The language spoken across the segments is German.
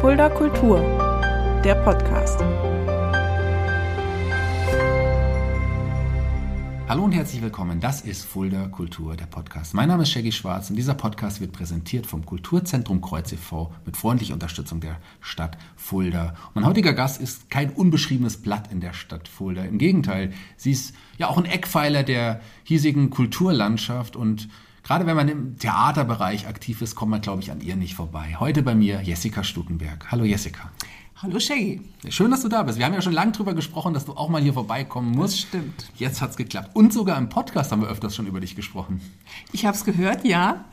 Fulda Kultur, der Podcast. Hallo und herzlich willkommen. Das ist Fulda Kultur, der Podcast. Mein Name ist Shaggy Schwarz und dieser Podcast wird präsentiert vom Kulturzentrum Kreuz e.V. mit freundlicher Unterstützung der Stadt Fulda. mein heutiger Gast ist kein unbeschriebenes Blatt in der Stadt Fulda. Im Gegenteil, sie ist ja auch ein Eckpfeiler der hiesigen Kulturlandschaft und Gerade wenn man im Theaterbereich aktiv ist, kommt man, glaube ich, an ihr nicht vorbei. Heute bei mir Jessica Stukenberg. Hallo Jessica. Hallo Shaggy. Schön, dass du da bist. Wir haben ja schon lange drüber gesprochen, dass du auch mal hier vorbeikommen musst. Das stimmt. Jetzt hat es geklappt. Und sogar im Podcast haben wir öfters schon über dich gesprochen. Ich habe es gehört, ja.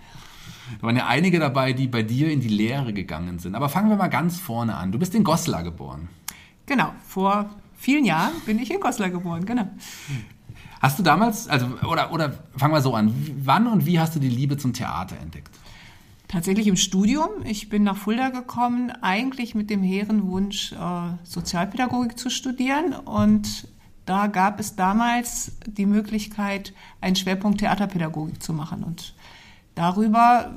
Da waren ja einige dabei, die bei dir in die Lehre gegangen sind. Aber fangen wir mal ganz vorne an. Du bist in Goslar geboren. Genau, vor vielen Jahren bin ich in Goslar geboren, genau. Hast du damals, also, oder, oder fangen wir so an, wann und wie hast du die Liebe zum Theater entdeckt? Tatsächlich im Studium. Ich bin nach Fulda gekommen, eigentlich mit dem hehren Wunsch, äh, Sozialpädagogik zu studieren. Und da gab es damals die Möglichkeit, einen Schwerpunkt Theaterpädagogik zu machen. Und darüber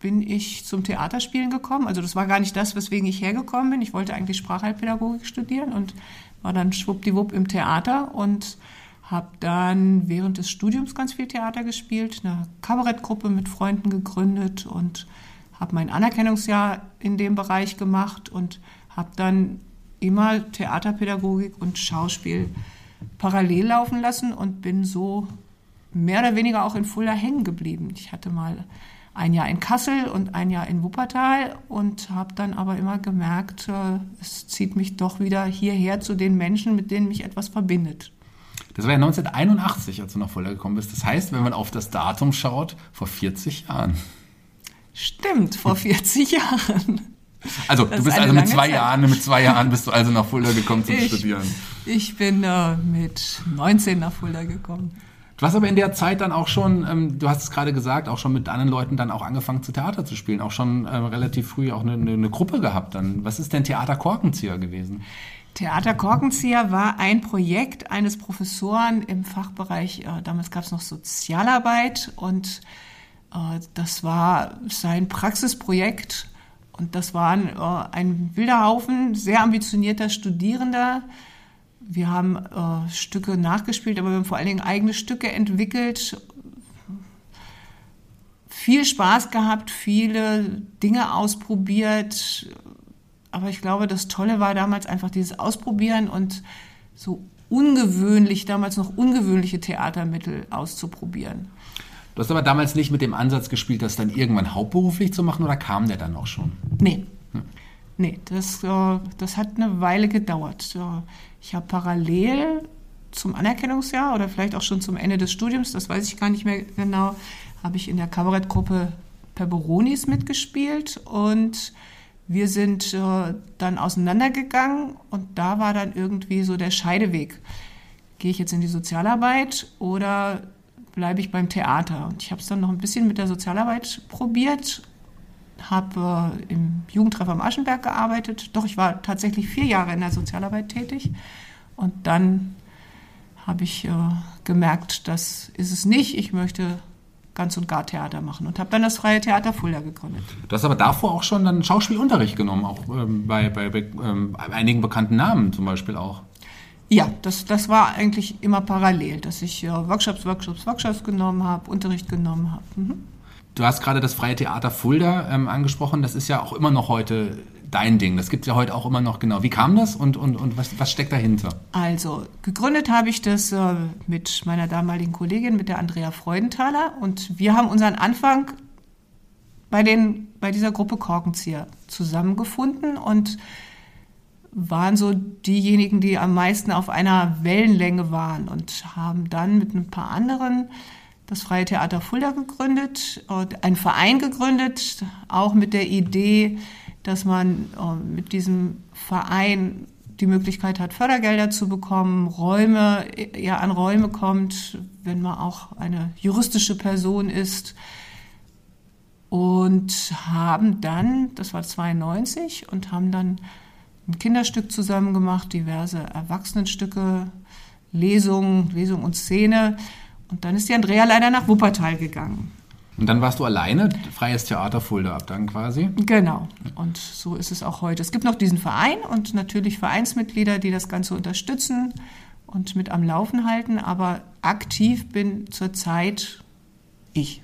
bin ich zum Theaterspielen gekommen. Also das war gar nicht das, weswegen ich hergekommen bin. Ich wollte eigentlich Sprachheilpädagogik studieren und war dann schwuppdiwupp im Theater und habe dann während des Studiums ganz viel Theater gespielt, eine Kabarettgruppe mit Freunden gegründet und habe mein Anerkennungsjahr in dem Bereich gemacht und habe dann immer Theaterpädagogik und Schauspiel parallel laufen lassen und bin so mehr oder weniger auch in Fulda hängen geblieben. Ich hatte mal ein Jahr in Kassel und ein Jahr in Wuppertal und habe dann aber immer gemerkt, äh, es zieht mich doch wieder hierher zu den Menschen, mit denen mich etwas verbindet. Das war ja 1981, als du nach Fulda gekommen bist. Das heißt, wenn man auf das Datum schaut, vor 40 Jahren. Stimmt, vor 40 Jahren. Also das du bist also mit zwei Zeit. Jahren, mit zwei Jahren bist du also nach Fulda gekommen zum ich, Studieren. Ich bin äh, mit 19 nach Fulda gekommen. Du hast aber in der Zeit dann auch schon, ähm, du hast es gerade gesagt, auch schon mit anderen Leuten dann auch angefangen zu Theater zu spielen, auch schon äh, relativ früh auch eine, eine, Gruppe gehabt dann. Was ist denn Theater Korkenzieher gewesen? Theater Korkenzieher war ein Projekt eines Professoren im Fachbereich, äh, damals gab es noch Sozialarbeit und äh, das war sein Praxisprojekt und das war ein, äh, ein wilder Haufen sehr ambitionierter Studierender. Wir haben äh, Stücke nachgespielt, aber wir haben vor allen Dingen eigene Stücke entwickelt, viel Spaß gehabt, viele Dinge ausprobiert, aber ich glaube, das Tolle war damals einfach dieses Ausprobieren und so ungewöhnlich, damals noch ungewöhnliche Theatermittel auszuprobieren. Du hast aber damals nicht mit dem Ansatz gespielt, das dann irgendwann hauptberuflich zu machen oder kam der dann auch schon? Nee. Hm. Nee, das, äh, das hat eine Weile gedauert. Ich habe parallel zum Anerkennungsjahr oder vielleicht auch schon zum Ende des Studiums, das weiß ich gar nicht mehr genau, habe ich in der Kabarettgruppe Perberonis mitgespielt und wir sind äh, dann auseinandergegangen und da war dann irgendwie so der Scheideweg. Gehe ich jetzt in die Sozialarbeit oder bleibe ich beim Theater? Und ich habe es dann noch ein bisschen mit der Sozialarbeit probiert, habe äh, im Jugendtreffer am Aschenberg gearbeitet. Doch, ich war tatsächlich vier Jahre in der Sozialarbeit tätig. Und dann habe ich äh, gemerkt, das ist es nicht. Ich möchte ganz und gar Theater machen und habe dann das Freie Theater Fulda gegründet. Du hast aber davor auch schon dann Schauspielunterricht genommen, auch ähm, bei, bei, bei ähm, einigen bekannten Namen zum Beispiel auch. Ja, das, das war eigentlich immer parallel, dass ich äh, Workshops, Workshops, Workshops genommen habe, Unterricht genommen habe. Mhm. Du hast gerade das Freie Theater Fulda ähm, angesprochen. Das ist ja auch immer noch heute dein Ding. Das gibt es ja heute auch immer noch genau. Wie kam das und, und, und was, was steckt dahinter? Also, gegründet habe ich das äh, mit meiner damaligen Kollegin, mit der Andrea Freudenthaler. Und wir haben unseren Anfang bei, den, bei dieser Gruppe Korkenzieher zusammengefunden und waren so diejenigen, die am meisten auf einer Wellenlänge waren und haben dann mit ein paar anderen das Freie Theater Fulda gegründet, einen Verein gegründet, auch mit der Idee, dass man äh, mit diesem Verein die Möglichkeit hat, Fördergelder zu bekommen, Räume, ja, an Räume kommt, wenn man auch eine juristische Person ist. Und haben dann, das war 92, und haben dann ein Kinderstück zusammen gemacht, diverse Erwachsenenstücke, Lesungen, Lesung und Szene. Und dann ist die Andrea leider nach Wuppertal gegangen. Und dann warst du alleine, freies Theater Fulda ab dann quasi? Genau. Und so ist es auch heute. Es gibt noch diesen Verein und natürlich Vereinsmitglieder, die das Ganze unterstützen und mit am Laufen halten. Aber aktiv bin zurzeit ich.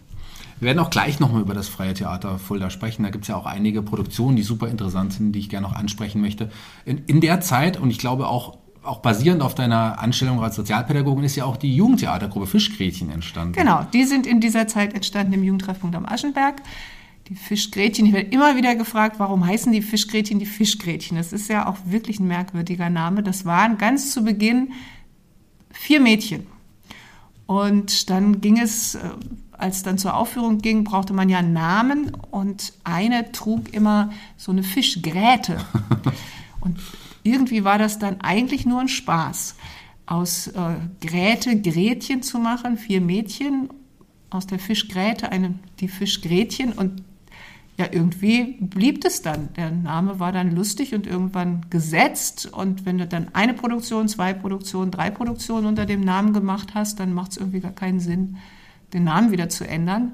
Wir werden auch gleich nochmal über das Freie Theater Fulda sprechen. Da gibt es ja auch einige Produktionen, die super interessant sind, die ich gerne noch ansprechen möchte. In, in der Zeit, und ich glaube auch auch basierend auf deiner Anstellung als Sozialpädagogin ist ja auch die Jugendtheatergruppe Fischgrätchen entstanden. Genau, die sind in dieser Zeit entstanden im Jugendtreffpunkt am Aschenberg. Die Fischgrätchen, ich werde immer wieder gefragt, warum heißen die Fischgrätchen die Fischgrätchen? Das ist ja auch wirklich ein merkwürdiger Name. Das waren ganz zu Beginn vier Mädchen. Und dann ging es, äh, als dann zur Aufführung ging, brauchte man ja einen Namen und eine trug immer so eine Fischgräte. Und irgendwie war das dann eigentlich nur ein Spaß, aus äh, Gräte Gretchen zu machen, vier Mädchen, aus der Fischgräte eine, die Fischgretchen und ja, irgendwie blieb es dann. Der Name war dann lustig und irgendwann gesetzt. Und wenn du dann eine Produktion, zwei Produktionen, drei Produktionen unter dem Namen gemacht hast, dann macht es irgendwie gar keinen Sinn, den Namen wieder zu ändern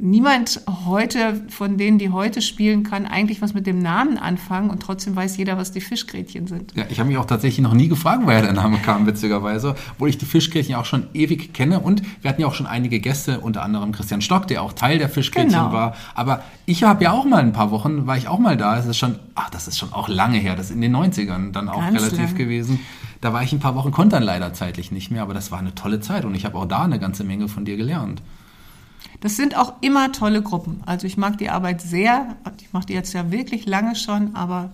niemand heute von denen, die heute spielen, kann eigentlich was mit dem Namen anfangen und trotzdem weiß jeder, was die Fischgrätchen sind. Ja, ich habe mich auch tatsächlich noch nie gefragt, woher der Name kam, witzigerweise, obwohl ich die Fischgrätchen auch schon ewig kenne und wir hatten ja auch schon einige Gäste, unter anderem Christian Stock, der auch Teil der Fischgrätchen genau. war. Aber ich habe ja auch mal ein paar Wochen, war ich auch mal da. Das ist schon, ach, das ist schon auch lange her, das ist in den 90ern dann auch Ganz relativ lang. gewesen. Da war ich ein paar Wochen, konnte dann leider zeitlich nicht mehr, aber das war eine tolle Zeit und ich habe auch da eine ganze Menge von dir gelernt. Das sind auch immer tolle Gruppen. Also ich mag die Arbeit sehr. Ich mache die jetzt ja wirklich lange schon, aber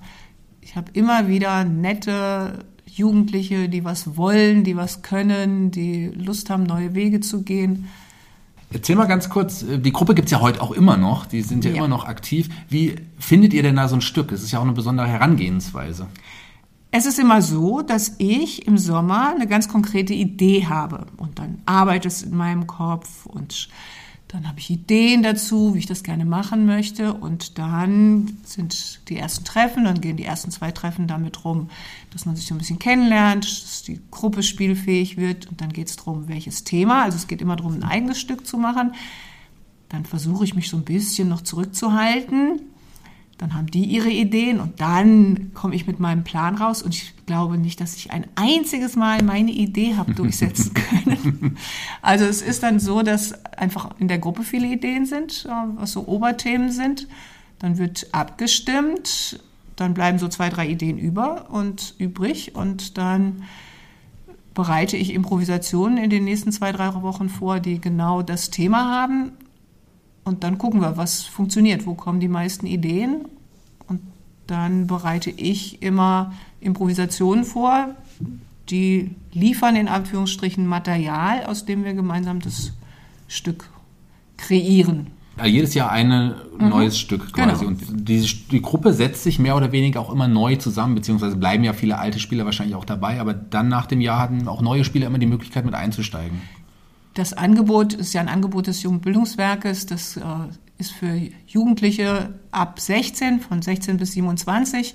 ich habe immer wieder nette Jugendliche, die was wollen, die was können, die Lust haben, neue Wege zu gehen. Erzähl mal ganz kurz, äh, die Gruppe gibt es ja heute auch immer noch, die sind ja, ja, immer noch aktiv. Wie findet ihr denn da so ein Stück? Es ist ja auch eine besondere Herangehensweise. Es ist immer so, dass ich im Sommer eine ganz konkrete Idee habe und dann arbeitet es in meinem Kopf und dann habe ich Ideen dazu, wie ich das gerne machen möchte. Und dann sind die ersten Treffen, dann gehen die ersten zwei Treffen damit rum, dass man sich so ein bisschen kennenlernt, dass die Gruppe spielfähig wird. Und dann geht es darum, welches Thema. Also es geht immer darum, ein eigenes Stück zu machen. Dann versuche ich mich so ein bisschen noch zurückzuhalten dann haben die ihre Ideen und dann komme ich mit meinem Plan raus und ich glaube nicht, dass ich ein einziges Mal meine Idee habe durchsetzen können. also es ist dann so, dass einfach in der Gruppe viele Ideen sind, äh, was so Oberthemen sind. Dann wird abgestimmt, dann bleiben so zwei, drei Ideen über und übrig und dann bereite ich Improvisationen in den nächsten zwei, drei Wochen vor, die genau das Thema haben und dann gucken wir, was funktioniert, wo kommen die meisten Ideen. Und dann bereite ich immer Improvisationen vor, die liefern in Anführungsstrichen Material, aus dem wir gemeinsam das Stück kreieren. Ja, jedes Jahr ein mhm. neues Stück quasi. Genau. Und die, die Gruppe setzt sich mehr oder weniger auch immer neu zusammen, beziehungsweise bleiben ja viele alte Spieler wahrscheinlich auch dabei, aber dann nach dem Jahr hatten auch neue Spieler immer die Möglichkeit mit einzusteigen. Das Angebot ist ja ein Angebot des Jugendbildungswerkes. Das äh, ist für Jugendliche ab 16, von 16 bis 27.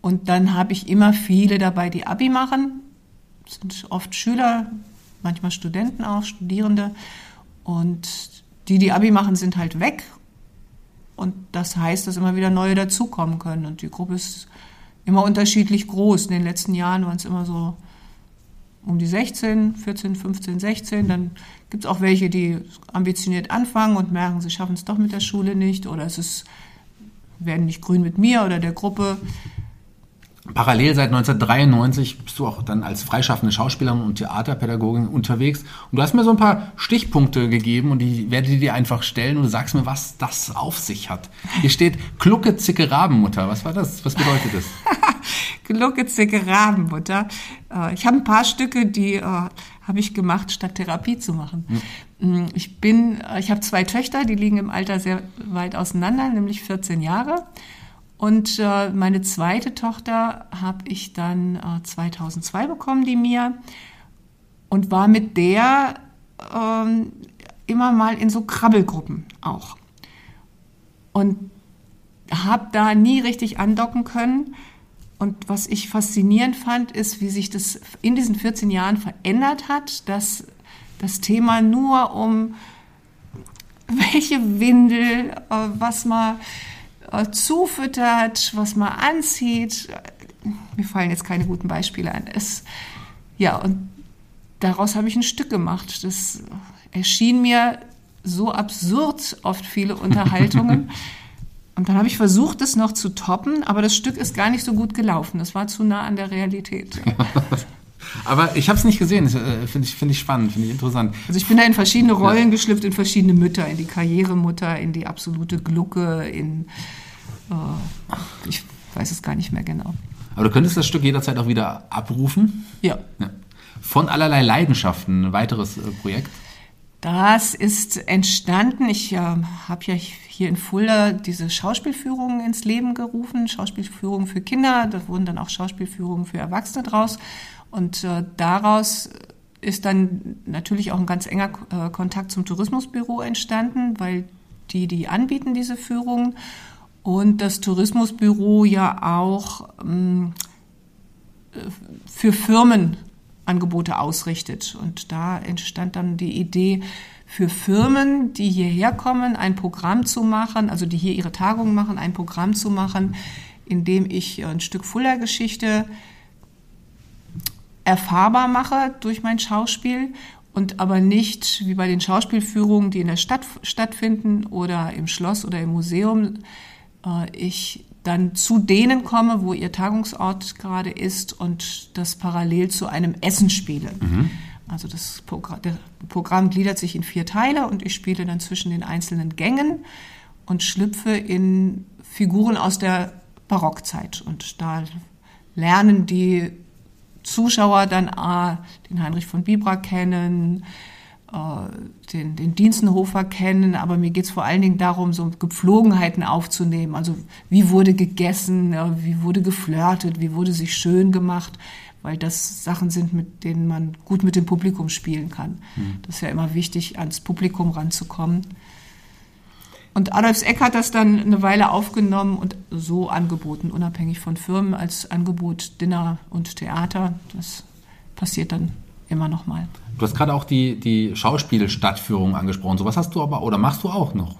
Und dann habe ich immer viele dabei, die Abi machen. Das sind oft Schüler, manchmal Studenten auch, Studierende. Und die, die Abi machen, sind halt weg. Und das heißt, dass immer wieder neue dazukommen können. Und die Gruppe ist immer unterschiedlich groß. In den letzten Jahren waren es immer so um die 16, 14, 15, 16. Dann gibt es auch welche, die ambitioniert anfangen und merken, sie schaffen es doch mit der Schule nicht oder es ist, werden nicht grün mit mir oder der Gruppe. Parallel seit 1993 bist du auch dann als freischaffende Schauspielerin und Theaterpädagogin unterwegs. Und du hast mir so ein paar Stichpunkte gegeben und ich werde dir einfach stellen und du sagst mir, was das auf sich hat. Hier steht Klucke, Zicke, Rabenmutter. Was war das? Was bedeutet das? Glucke, Zicke, Rabenmutter. Äh, ich habe ein paar Stücke, die äh, habe ich gemacht, statt Therapie zu machen. Hm. Ich bin, äh, ich habe zwei Töchter, die liegen im Alter sehr weit auseinander, nämlich 14 Jahre. Und meine zweite Tochter habe ich dann 2002 bekommen, die Mia, und war mit der ähm, immer mal in so Krabbelgruppen auch. Und habe da nie richtig andocken können und was ich faszinierend fand, ist, wie sich das in diesen 14 Jahren verändert hat, dass das Thema nur um welche Windel, äh, was man äh, zufüttert, was man anzieht. Mir fallen jetzt keine guten Beispiele ein. Es, ja, und daraus habe ich ein Stück gemacht. Das erschien mir so absurd, oft viele Unterhaltungen. Und dann habe ich versucht, es noch zu toppen, aber das Stück ist gar nicht so gut gelaufen. Das war zu nah an der Realität. aber ich habe es nicht gesehen. Äh, finde ich, find ich spannend, finde ich interessant. Also ich bin da in verschiedene Rollen ja. geschlüpft, in verschiedene Mütter, in die Karrieremutter, in die absolute Glucke, in äh, ich weiß es gar nicht mehr genau. Aber du könntest das Stück jederzeit auch wieder abrufen? Ja. ja. Von allerlei Leidenschaften, ein weiteres äh, Projekt? Das ist entstanden. Ich äh, habe ja hier in Fulda diese Schauspielführungen ins Leben gerufen, Schauspielführungen für Kinder. Da wurden dann auch Schauspielführungen für Erwachsene draus. Und äh, daraus ist dann natürlich auch ein ganz enger äh, Kontakt zum Tourismusbüro entstanden, weil die die anbieten diese Führungen und das Tourismusbüro ja auch ähm, für Firmen Angebote ausrichtet. Und da entstand dann die Idee, für Firmen, die hierher kommen, ein Programm zu machen, also die hier ihre Tagungen machen, ein Programm zu machen, in dem ich ein Stück Fuller-Geschichte erfahrbar mache durch mein Schauspiel und aber nicht wie bei den Schauspielführungen, die in der Stadt stattfinden oder im Schloss oder im Museum, äh, ich dann zu denen komme, wo ihr Tagungsort gerade ist und das parallel zu einem Essen spiele. Mhm. Also das Programm, der Programm gliedert sich in vier Teile und ich spiele dann zwischen den einzelnen Gängen und schlüpfe in Figuren aus der Barockzeit. Und da lernen die Zuschauer dann ah, den Heinrich von Bibra kennen, äh, den, den Dienstenhofer kennen, aber mir geht es vor allen Dingen darum, so Gepflogenheiten aufzunehmen. Also wie wurde gegessen, wie wurde geflirtet, wie wurde sich schön gemacht, weil das Sachen sind, mit denen man gut mit dem Publikum spielen kann. Mhm. Das ist ja immer wichtig, ans Publikum ranzukommen. Und Adolfs Eck hat das dann eine Weile aufgenommen und so angeboten, unabhängig von Firmen, als Angebot Dinner und Theater. Das passiert dann immer noch mal. Du hast gerade auch die, die Schauspielstadtführung angesprochen. So was hast du aber oder machst du auch noch?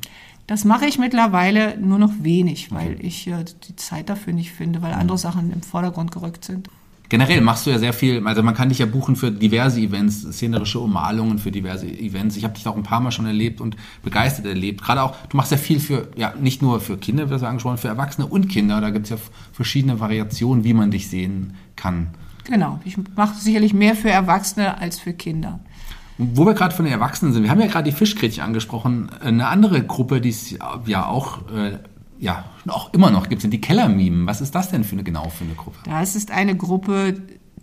Das mache ich mittlerweile nur noch wenig, weil ich äh, die Zeit dafür nicht finde, weil andere Sachen im Vordergrund gerückt sind. Generell machst du ja sehr viel, also man kann dich ja buchen für diverse Events, szenerische Ummalungen für diverse Events. Ich habe dich auch ein paar Mal schon erlebt und begeistert erlebt. Gerade auch, du machst ja viel für, ja, nicht nur für Kinder, wie wir angesprochen, für Erwachsene und Kinder. Da gibt es ja verschiedene Variationen, wie man dich sehen kann. Genau, ich mache sicherlich mehr für Erwachsene als für Kinder. Wo wir gerade von den Erwachsenen sind, wir haben ja gerade die Fischgrätchen angesprochen. Eine andere Gruppe, die es ja auch äh, ja, auch immer noch gibt, sind die Kellermimen. Was ist das denn für eine genau für eine Gruppe? Das ist eine Gruppe,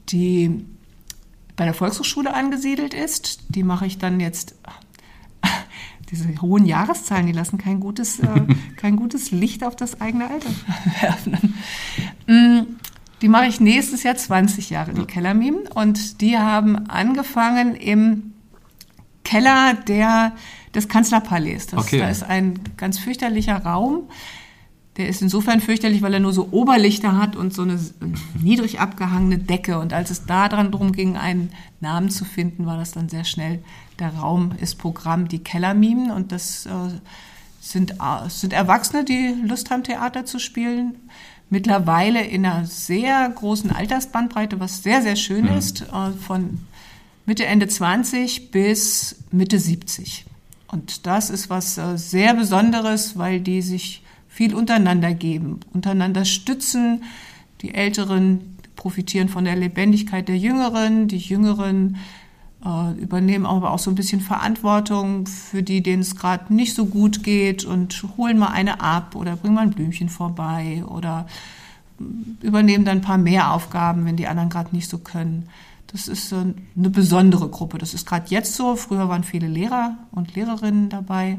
die bei der Volkshochschule angesiedelt ist. Die mache ich dann jetzt. Diese hohen Jahreszahlen, die lassen kein gutes, äh, kein gutes Licht auf das eigene Alter werfen. Mm, die mache ich nächstes Jahr 20 Jahre, die Kellermimen. Und die haben angefangen im Keller der, des Kanzlerpalais. Das, okay. Da ist ein ganz fürchterlicher Raum. Der ist insofern fürchterlich, weil er nur so Oberlichter hat und so eine niedrig abgehangene Decke. Und als es da dran drum ging, einen Namen zu finden, war das dann sehr schnell. Der Raum ist Programm die Kellermimen und das äh, sind, äh, sind Erwachsene, die Lust haben, Theater zu spielen mittlerweile in einer sehr großen Altersbandbreite, was sehr, sehr schön mhm. ist, äh, von Mitte, Ende 20 bis Mitte 70. Und das ist was äh, sehr Besonderes, weil die sich viel untereinander geben, untereinander stützen. Die Älteren profitieren von der Lebendigkeit der Jüngeren, die Jüngeren äh, übernehmen aber auch so ein bisschen Verantwortung für die, denen es gerade nicht so gut geht und holen mal eine ab oder bringen mal ein Blümchen vorbei oder übernehmen dann ein paar mehr Aufgaben, wenn die anderen gerade nicht so können. Das ist eine besondere Gruppe. Das ist gerade jetzt so. Früher waren viele Lehrer und Lehrerinnen dabei.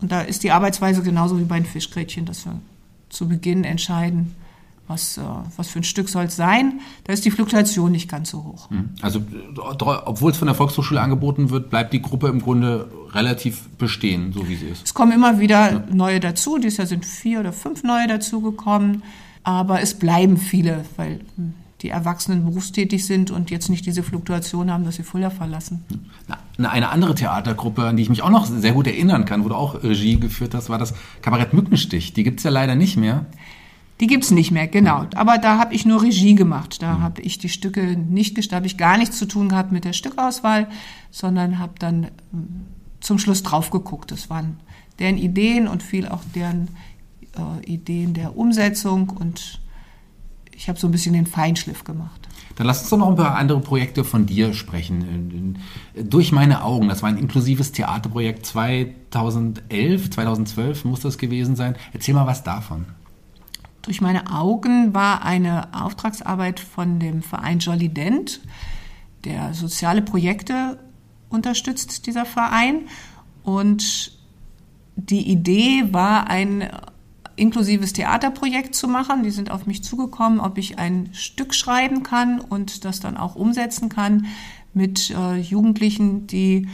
Und da ist die Arbeitsweise genauso wie bei den Fischgrätchen, dass wir zu Beginn entscheiden, was, äh, was für ein Stück soll es sein, da ist die Fluktuation nicht ganz so hoch. Hm. Also obwohl es von der Volkshochschule angeboten wird, bleibt die Gruppe im Grunde relativ bestehen, so wie sie ist. Es kommen immer wieder ja. neue dazu, dieses Jahr sind vier oder fünf neue dazugekommen, aber es bleiben viele, weil hm, die Erwachsenen berufstätig sind und jetzt nicht diese Fluktuation haben, dass sie Fulda verlassen. Eine andere Theatergruppe, an die ich mich auch noch sehr gut erinnern kann, wo du auch Regie geführt hast, war das Kabarett Mückenstich. Die gibt es ja leider nicht mehr. Die gibt es nicht mehr, genau. Aber da habe ich nur Regie gemacht. Da mhm. habe ich die Stücke nicht, da habe ich gar nichts zu tun gehabt mit der Stückauswahl, sondern habe dann ähm, zum Schluss drauf geguckt. Das waren deren Ideen und viel auch deren äh, Ideen der Umsetzung und ich habe so ein bisschen den Feinschliff gemacht. Dann lass uns doch noch ein paar andere Projekte von dir sprechen. Durch meine Augen, das war ein inklusives Theaterprojekt 2011, 2012 muss das gewesen sein. Erzähl mal was davon. Durch meine Augen war eine Auftragsarbeit von dem Verein Jolly Dent, der soziale Projekte unterstützt, dieser Verein. Und die Idee war ein inklusives Theaterprojekt zu machen. Die sind auf mich zugekommen, ob ich ein Stück schreiben kann und das dann auch umsetzen kann mit äh, Jugendlichen, die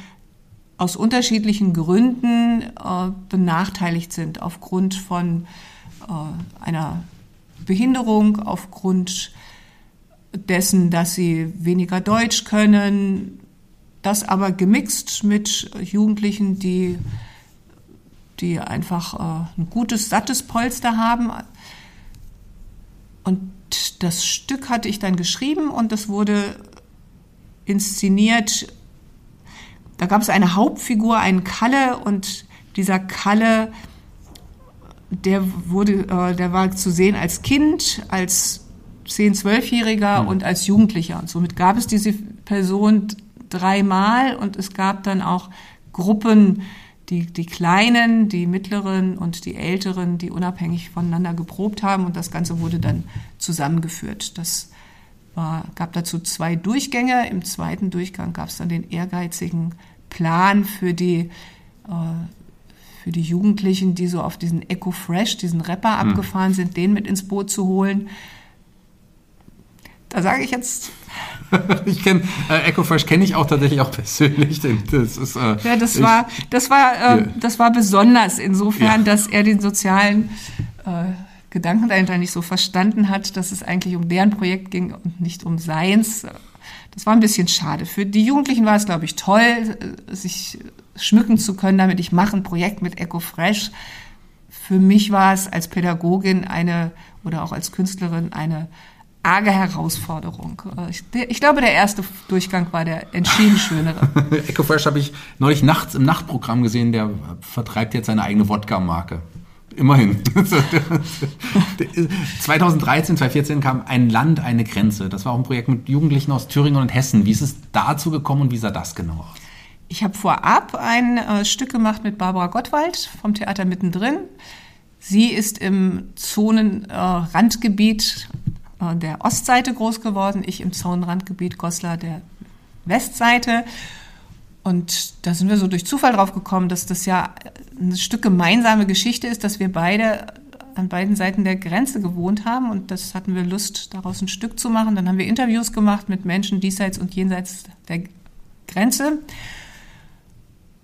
aus unterschiedlichen Gründen äh, benachteiligt sind, aufgrund von äh, einer Behinderung, aufgrund dessen, dass sie weniger Deutsch können, das aber gemixt mit Jugendlichen, die die einfach äh, ein gutes, sattes Polster haben. Und das Stück hatte ich dann geschrieben und das wurde inszeniert. Da gab es eine Hauptfigur, einen Kalle und dieser Kalle, der wurde, äh, der war zu sehen als Kind, als 10-, 12-Jähriger mhm. und als Jugendlicher. Und somit gab es diese Person dreimal und es gab dann auch Gruppen, die, die Kleinen, die Mittleren und die Älteren, die unabhängig voneinander geprobt haben und das Ganze wurde dann zusammengeführt. Das war, gab dazu zwei Durchgänge. Im zweiten Durchgang gab es dann den ehrgeizigen Plan für die, äh, für die Jugendlichen, die so auf diesen Eco Fresh, diesen Rapper hm. abgefahren sind, den mit ins Boot zu holen. Da sage ich jetzt. ich kenne äh, EcoFresh kenne ich auch tatsächlich auch persönlich. Das ist, äh, ja, das ich, war das war äh, das war besonders insofern, ja. dass er den sozialen äh, Gedanken dahinter nicht so verstanden hat, dass es eigentlich um deren Projekt ging und nicht um seins. Das war ein bisschen schade. Für die Jugendlichen war es, glaube ich, toll, äh, sich schmücken zu können, damit ich mache ein Projekt mit EcoFresh. Für mich war es als Pädagogin eine oder auch als Künstlerin eine arge Herausforderung. Ich, ich, glaube, der erste Durchgang war der entschieden schönere. EcoFresh habe ich neulich nachts im Nachtprogramm gesehen, der vertreibt jetzt seine eigene Wodka-Marke. Immerhin. 2013, 2014 kam Ein Land, eine Grenze. Das war auch ein Projekt mit Jugendlichen aus Thüringen und Hessen. Wie ist es dazu gekommen und wie sah das genau aus? Ich habe vorab ein äh, Stück gemacht mit Barbara Gottwald vom Theater Mittendrin. Sie ist im Zonenrandgebiet äh, äh, der Ostseite groß geworden, ich im Zaunrandgebiet Goslar der Westseite. Und da sind wir so durch Zufall drauf gekommen, dass das ja ein Stück gemeinsame Geschichte ist, dass wir beide an beiden Seiten der Grenze gewohnt haben und das hatten wir Lust, daraus ein Stück zu machen. Dann haben wir Interviews gemacht mit Menschen diesseits und jenseits der Grenze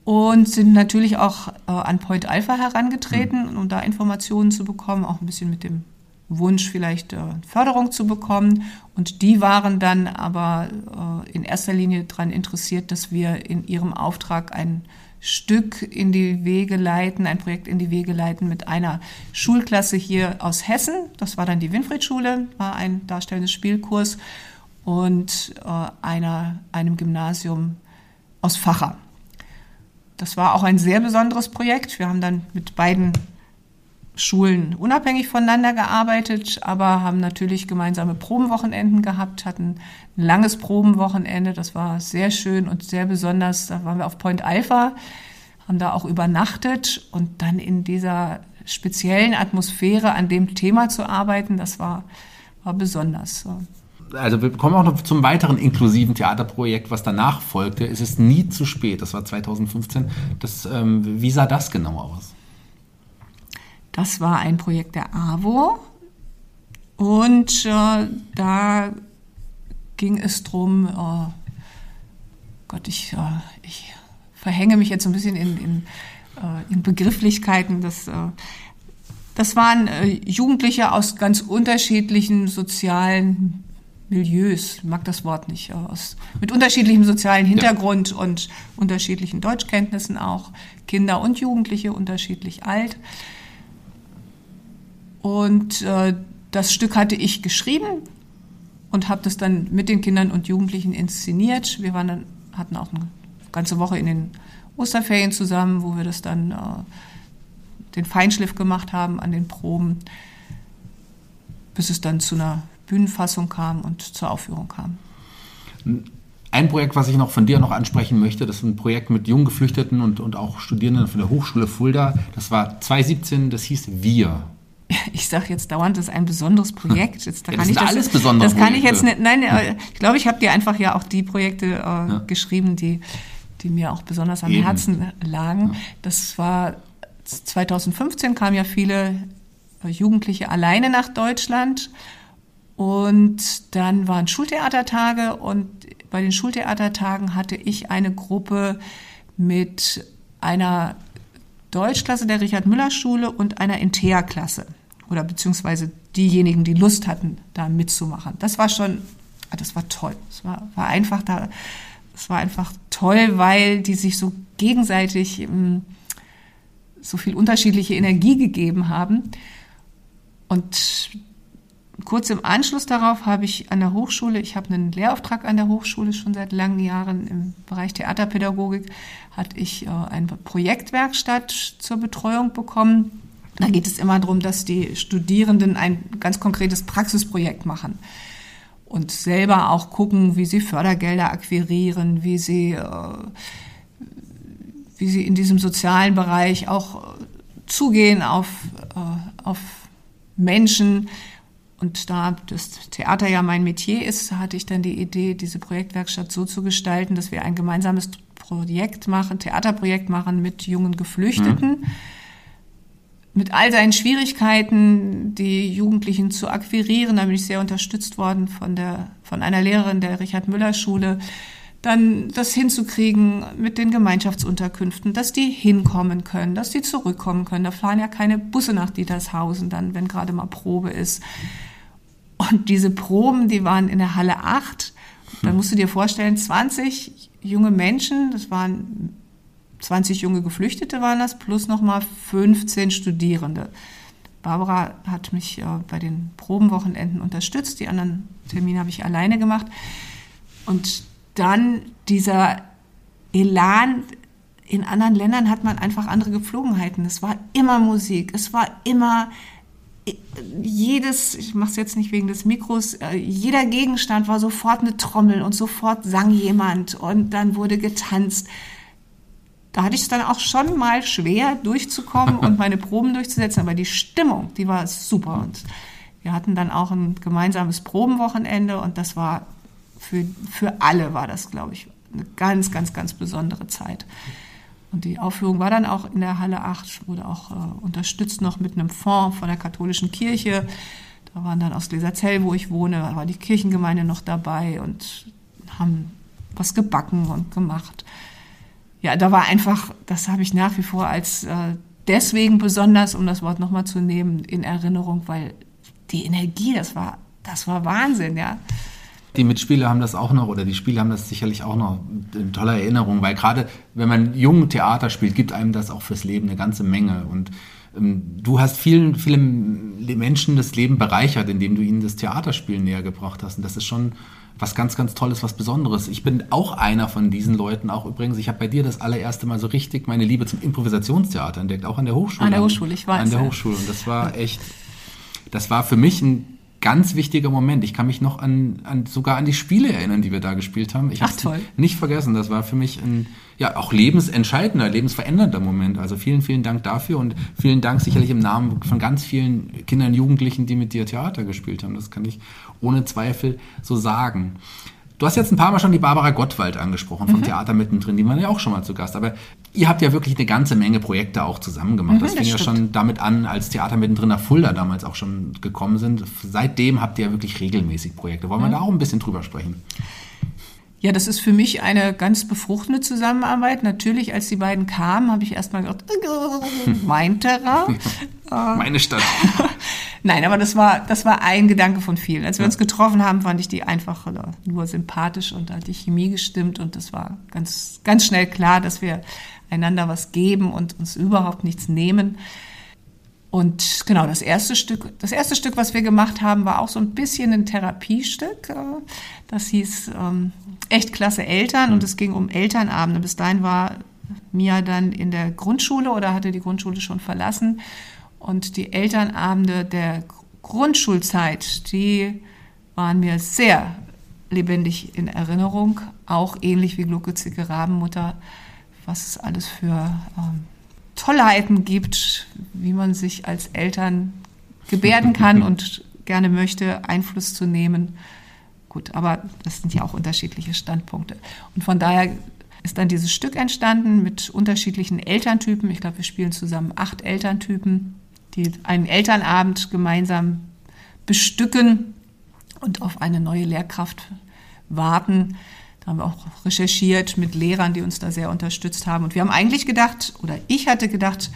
und sind natürlich auch äh, an Point Alpha herangetreten, um da Informationen zu bekommen, auch ein bisschen mit dem Wunsch, vielleicht äh, Förderung zu bekommen. Und die waren dann aber äh, in erster Linie daran interessiert, dass wir in ihrem Auftrag ein Stück in die Wege leiten, ein Projekt in die Wege leiten mit einer Schulklasse hier aus Hessen. Das war dann die Winfried-Schule, war ein darstellendes Spielkurs und äh, einer, einem Gymnasium aus Facher. Das war auch ein sehr besonderes Projekt. Wir haben dann mit beiden Schulen unabhängig voneinander gearbeitet, aber haben natürlich gemeinsame Probenwochenenden gehabt, hatten ein langes Probenwochenende. Das war sehr schön und sehr besonders. Da waren wir auf Point Alpha, haben da auch übernachtet und dann in dieser speziellen Atmosphäre an dem Thema zu arbeiten, das war, war besonders. Also wir kommen auch noch zum weiteren inklusiven Theaterprojekt, was danach folgte. Es ist nie zu spät. Das war 2015. Das, ähm, wie sah das genau aus? Das war ein Projekt der AWO und äh, da ging es drum. Äh, Gott, ich, äh, ich verhänge mich jetzt so ein bisschen in, in, äh, in Begrifflichkeiten. Das, äh, das waren äh, Jugendliche aus ganz unterschiedlichen sozialen Milieus, mag das Wort nicht, aus, mit unterschiedlichem sozialen Hintergrund ja. und unterschiedlichen Deutschkenntnissen auch, Kinder und Jugendliche unterschiedlich alt. Und äh, das Stück hatte ich geschrieben und habe das dann mit den Kindern und Jugendlichen inszeniert. Wir waren dann, hatten auch eine ganze Woche in den Osterferien zusammen, wo wir das dann äh, den Feinschliff gemacht haben an den Proben, bis es dann zu einer Bühnenfassung kam und zur Aufführung kam. Ein Projekt, was ich noch von dir noch ansprechen möchte, das ist ein Projekt mit jungen Geflüchteten und, und auch Studierenden von der Hochschule Fulda. Das war 2017, das hieß Wir. Ich sage jetzt dauernd, das ist ein besonderes Projekt. Jetzt, da ja, das ich das, alles besondere Das kann Projekte. ich jetzt nicht, nein, äh, ich glaube, ich habe dir einfach ja auch die Projekte äh, ja. geschrieben, die, die mir auch besonders am Eben. Herzen lagen. Das war 2015 kamen ja viele äh, Jugendliche alleine nach Deutschland und dann waren Schultheatertage und bei den Schultheatertagen hatte ich eine Gruppe mit einer Deutschklasse der Richard Müller Schule und einer Intea-Klasse oder beziehungsweise diejenigen, die Lust hatten, da mitzumachen. Das war schon, ah, das war toll. Es war, war einfach da, es war einfach toll, weil die sich so gegenseitig ähm, so viel unterschiedliche Energie gegeben haben. Und kurz im Anschluss darauf habe ich an der Hochschule, ich habe einen Lehrauftrag an der Hochschule schon seit langen Jahren im Bereich Theaterpädagogik, hatte ich äh, eine Projektwerkstatt zur Betreuung bekommen. Da geht es immer darum, dass die Studierenden ein ganz konkretes Praxisprojekt machen und selber auch gucken, wie sie Fördergelder akquirieren, wie sie, äh, wie sie in diesem sozialen Bereich auch zugehen auf, äh, auf Menschen und da das Theater ja mein Metier ist, hatte ich dann die Idee, diese Projektwerkstatt so zu gestalten, dass wir ein gemeinsames Projekt machen, Theaterprojekt machen mit jungen Geflüchteten. Mhm. Mit all seinen Schwierigkeiten, die Jugendlichen zu akquirieren, da bin ich sehr unterstützt worden von der, von einer Lehrerin der Richard Müller Schule, dann das hinzukriegen mit den Gemeinschaftsunterkünften, dass die hinkommen können, dass die zurückkommen können. Da fahren ja keine Busse nach Dietershausen dann, wenn gerade mal Probe ist. Und diese Proben, die waren in der Halle 8. Da musst du dir vorstellen, 20 junge Menschen, das waren 20 junge Geflüchtete waren das, plus nochmal 15 Studierende. Barbara hat mich äh, bei den Probenwochenenden unterstützt, die anderen Termine habe ich alleine gemacht. Und dann dieser Elan, in anderen Ländern hat man einfach andere Gepflogenheiten. Es war immer Musik, es war immer jedes, ich mache es jetzt nicht wegen des Mikros, äh, jeder Gegenstand war sofort eine Trommel und sofort sang jemand und dann wurde getanzt. Da hatte ich es dann auch schon mal schwer durchzukommen und meine Proben durchzusetzen, aber die Stimmung, die war super und wir hatten dann auch ein gemeinsames Probenwochenende und das war für, für alle war das, glaube ich, eine ganz, ganz, ganz besondere Zeit. Und die Aufführung war dann auch in der Halle 8, wurde auch äh, unterstützt noch mit einem Fonds von der katholischen Kirche. Da waren dann aus Leserzell, wo ich wohne, war die Kirchengemeinde noch dabei und haben was gebacken und gemacht. Ja, da war einfach, das habe ich nach wie vor als äh, deswegen besonders, um das Wort nochmal zu nehmen, in Erinnerung, weil die Energie, das war, das war Wahnsinn, ja. Die Mitspieler haben das auch noch, oder die Spieler haben das sicherlich auch noch in toller Erinnerung, weil gerade wenn man jung Theater spielt, gibt einem das auch fürs Leben eine ganze Menge. Und ähm, du hast vielen, vielen Menschen das Leben bereichert, indem du ihnen das Theaterspielen näher gebracht hast. Und das ist schon was ganz, ganz Tolles, was Besonderes. Ich bin auch einer von diesen Leuten. Auch übrigens, ich habe bei dir das allererste Mal so richtig meine Liebe zum Improvisationstheater entdeckt, auch an der Hochschule. An der Hochschule, ich weiß. An der Hochschule. Und das war echt, das war für mich ein ganz wichtiger Moment. Ich kann mich noch an, an sogar an die Spiele erinnern, die wir da gespielt haben. Ich habe nicht vergessen. Das war für mich ein ja auch lebensentscheidender, lebensverändernder Moment. Also vielen, vielen Dank dafür und vielen Dank sicherlich im Namen von ganz vielen Kindern, Jugendlichen, die mit dir Theater gespielt haben. Das kann ich ohne Zweifel so sagen. Du hast jetzt ein paar Mal schon die Barbara Gottwald angesprochen vom mhm. Theater mittendrin, die waren ja auch schon mal zu Gast. Aber ihr habt ja wirklich eine ganze Menge Projekte auch zusammen gemacht. Mhm, das fing das ja schon damit an, als Theater mittendrin nach Fulda damals auch schon gekommen sind. Seitdem habt ihr ja wirklich regelmäßig Projekte. Wollen wir mhm. da auch ein bisschen drüber sprechen? Ja, das ist für mich eine ganz befruchtende Zusammenarbeit. Natürlich, als die beiden kamen, habe ich erstmal gedacht, mein Terrain. Meine Stadt. Nein, aber das war, das war ein Gedanke von vielen. Als wir uns getroffen haben, fand ich die einfach nur sympathisch und da hat die Chemie gestimmt und das war ganz, ganz schnell klar, dass wir einander was geben und uns überhaupt nichts nehmen. Und genau, das erste Stück, das erste Stück, was wir gemacht haben, war auch so ein bisschen ein Therapiestück. Das hieß ähm, Echt klasse Eltern und es ging um Elternabende. Bis dahin war Mia dann in der Grundschule oder hatte die Grundschule schon verlassen. Und die Elternabende der Grundschulzeit, die waren mir sehr lebendig in Erinnerung. Auch ähnlich wie Glucke Zicke Rabenmutter, was es alles für ähm, Tollheiten gibt, wie man sich als Eltern gebärden kann und gerne möchte, Einfluss zu nehmen. Gut, aber das sind ja auch unterschiedliche Standpunkte. Und von daher ist dann dieses Stück entstanden mit unterschiedlichen Elterntypen. Ich glaube, wir spielen zusammen acht Elterntypen, die einen Elternabend gemeinsam bestücken und auf eine neue Lehrkraft warten haben wir auch recherchiert mit Lehrern, die uns da sehr unterstützt haben. Und wir haben eigentlich gedacht, oder ich hatte gedacht,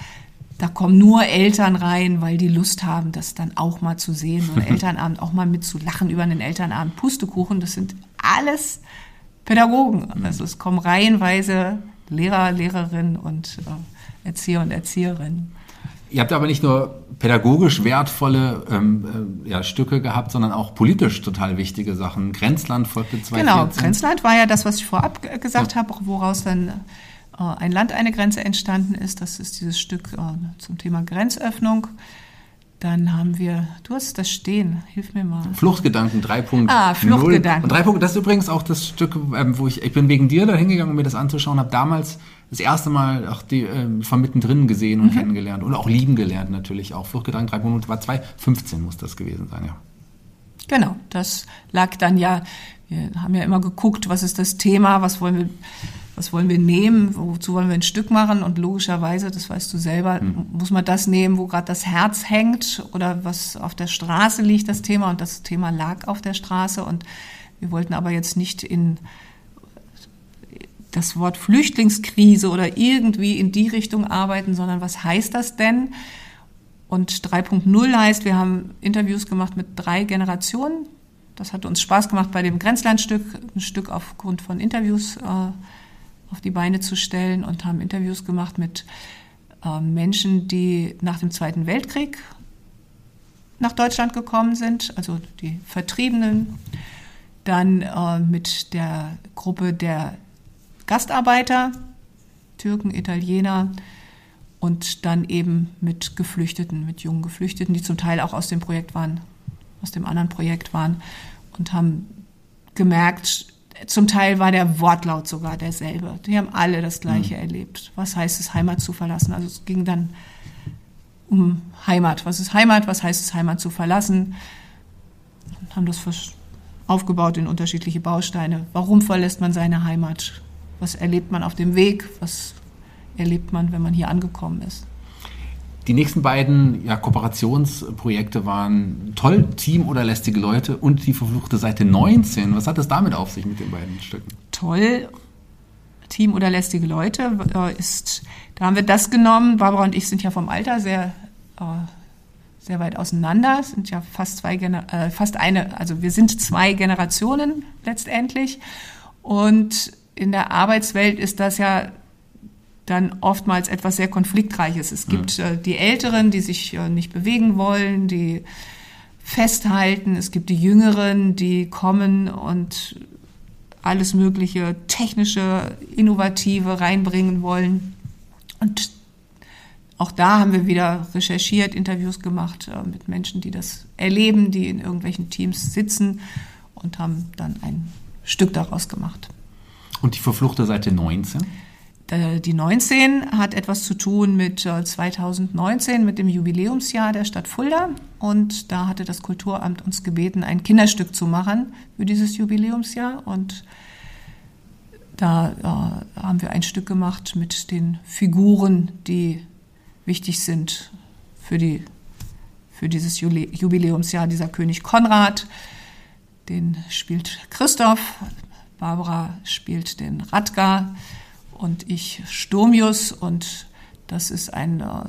da kommen nur Eltern rein, weil die Lust haben, das dann auch mal zu sehen, so einen Elternabend auch mal mitzulachen über einen Elternabend. Pustekuchen, das sind alles Pädagogen. Also es kommen reihenweise Lehrer, Lehrerinnen und äh, Erzieher und Erzieherinnen. Ihr habt aber nicht nur pädagogisch wertvolle ähm, äh, ja, Stücke gehabt, sondern auch politisch total wichtige Sachen. Grenzland folgte 2014. Genau, Grenzland war ja das, was ich vorab gesagt ja. habe, woraus dann äh, ein Land eine Grenze entstanden ist. Das ist dieses Stück äh, zum Thema Grenzöffnung. Dann haben wir, du hast das stehen, hilf mir mal. Fluchtgedanken 3.0. Ah, Fluchtgedanken. Und 3. Das ist übrigens auch das Stück, ähm, wo ich, ich bin wegen dir da hingegangen, um mir das anzuschauen, habe damals das erste Mal auch die äh, von mittendrin gesehen und mhm. kennengelernt und auch lieben gelernt natürlich auch. Fluchtgedanken 3.0 war 2015 muss das gewesen sein, ja. Genau, das lag dann ja, wir haben ja immer geguckt, was ist das Thema, was wollen wir was wollen wir nehmen, wozu wollen wir ein Stück machen und logischerweise, das weißt du selber, hm. muss man das nehmen, wo gerade das Herz hängt oder was auf der Straße liegt, das Thema und das Thema lag auf der Straße und wir wollten aber jetzt nicht in das Wort Flüchtlingskrise oder irgendwie in die Richtung arbeiten, sondern was heißt das denn? Und 3.0 heißt, wir haben Interviews gemacht mit drei Generationen. Das hat uns Spaß gemacht bei dem Grenzlandstück, ein Stück aufgrund von Interviews äh, auf die Beine zu stellen und haben Interviews gemacht mit äh, Menschen, die nach dem Zweiten Weltkrieg nach Deutschland gekommen sind, also die Vertriebenen, dann äh, mit der Gruppe der Gastarbeiter, Türken, Italiener und dann eben mit Geflüchteten, mit jungen Geflüchteten, die zum Teil auch aus dem Projekt waren, aus dem anderen Projekt waren und haben gemerkt, zum Teil war der Wortlaut sogar derselbe. Die haben alle das Gleiche mhm. erlebt. Was heißt es, Heimat zu verlassen? Also es ging dann um Heimat. Was ist Heimat? Was heißt es, Heimat zu verlassen? Und haben das aufgebaut in unterschiedliche Bausteine. Warum verlässt man seine Heimat? Was erlebt man auf dem Weg? Was erlebt man, wenn man hier angekommen ist? Die nächsten beiden ja, Kooperationsprojekte waren Toll, Team oder lästige Leute und die verfluchte Seite 19. Was hat es damit auf sich mit den beiden Stücken? Toll, Team oder lästige Leute äh, ist, da haben wir das genommen. Barbara und ich sind ja vom Alter sehr, äh, sehr weit auseinander, sind ja fast zwei, äh, fast eine, also wir sind zwei Generationen letztendlich. Und in der Arbeitswelt ist das ja dann oftmals etwas sehr Konfliktreiches. Es gibt äh, die Älteren, die sich äh, nicht bewegen wollen, die festhalten. Es gibt die Jüngeren, die kommen und alles mögliche technische, innovative reinbringen wollen. Und auch da haben wir wieder recherchiert, Interviews gemacht äh, mit Menschen, die das erleben, die in irgendwelchen Teams sitzen und haben dann ein Stück daraus gemacht. Und die verfluchte Seite 19? Äh, die 19 hat etwas zu tun mit 2019, äh, mit dem Jubiläumsjahr der Stadt Fulda. Und da hatte das Kulturamt uns gebeten, ein Kinderstück zu machen für dieses Jubiläumsjahr. Und da äh, haben wir ein Stück gemacht mit den Figuren, die wichtig sind für, die, für dieses Jubiläumsjahr. Dieser König Konrad, den spielt Christoph, Barbara spielt den Radgar und ich Stomius und das ist ein äh,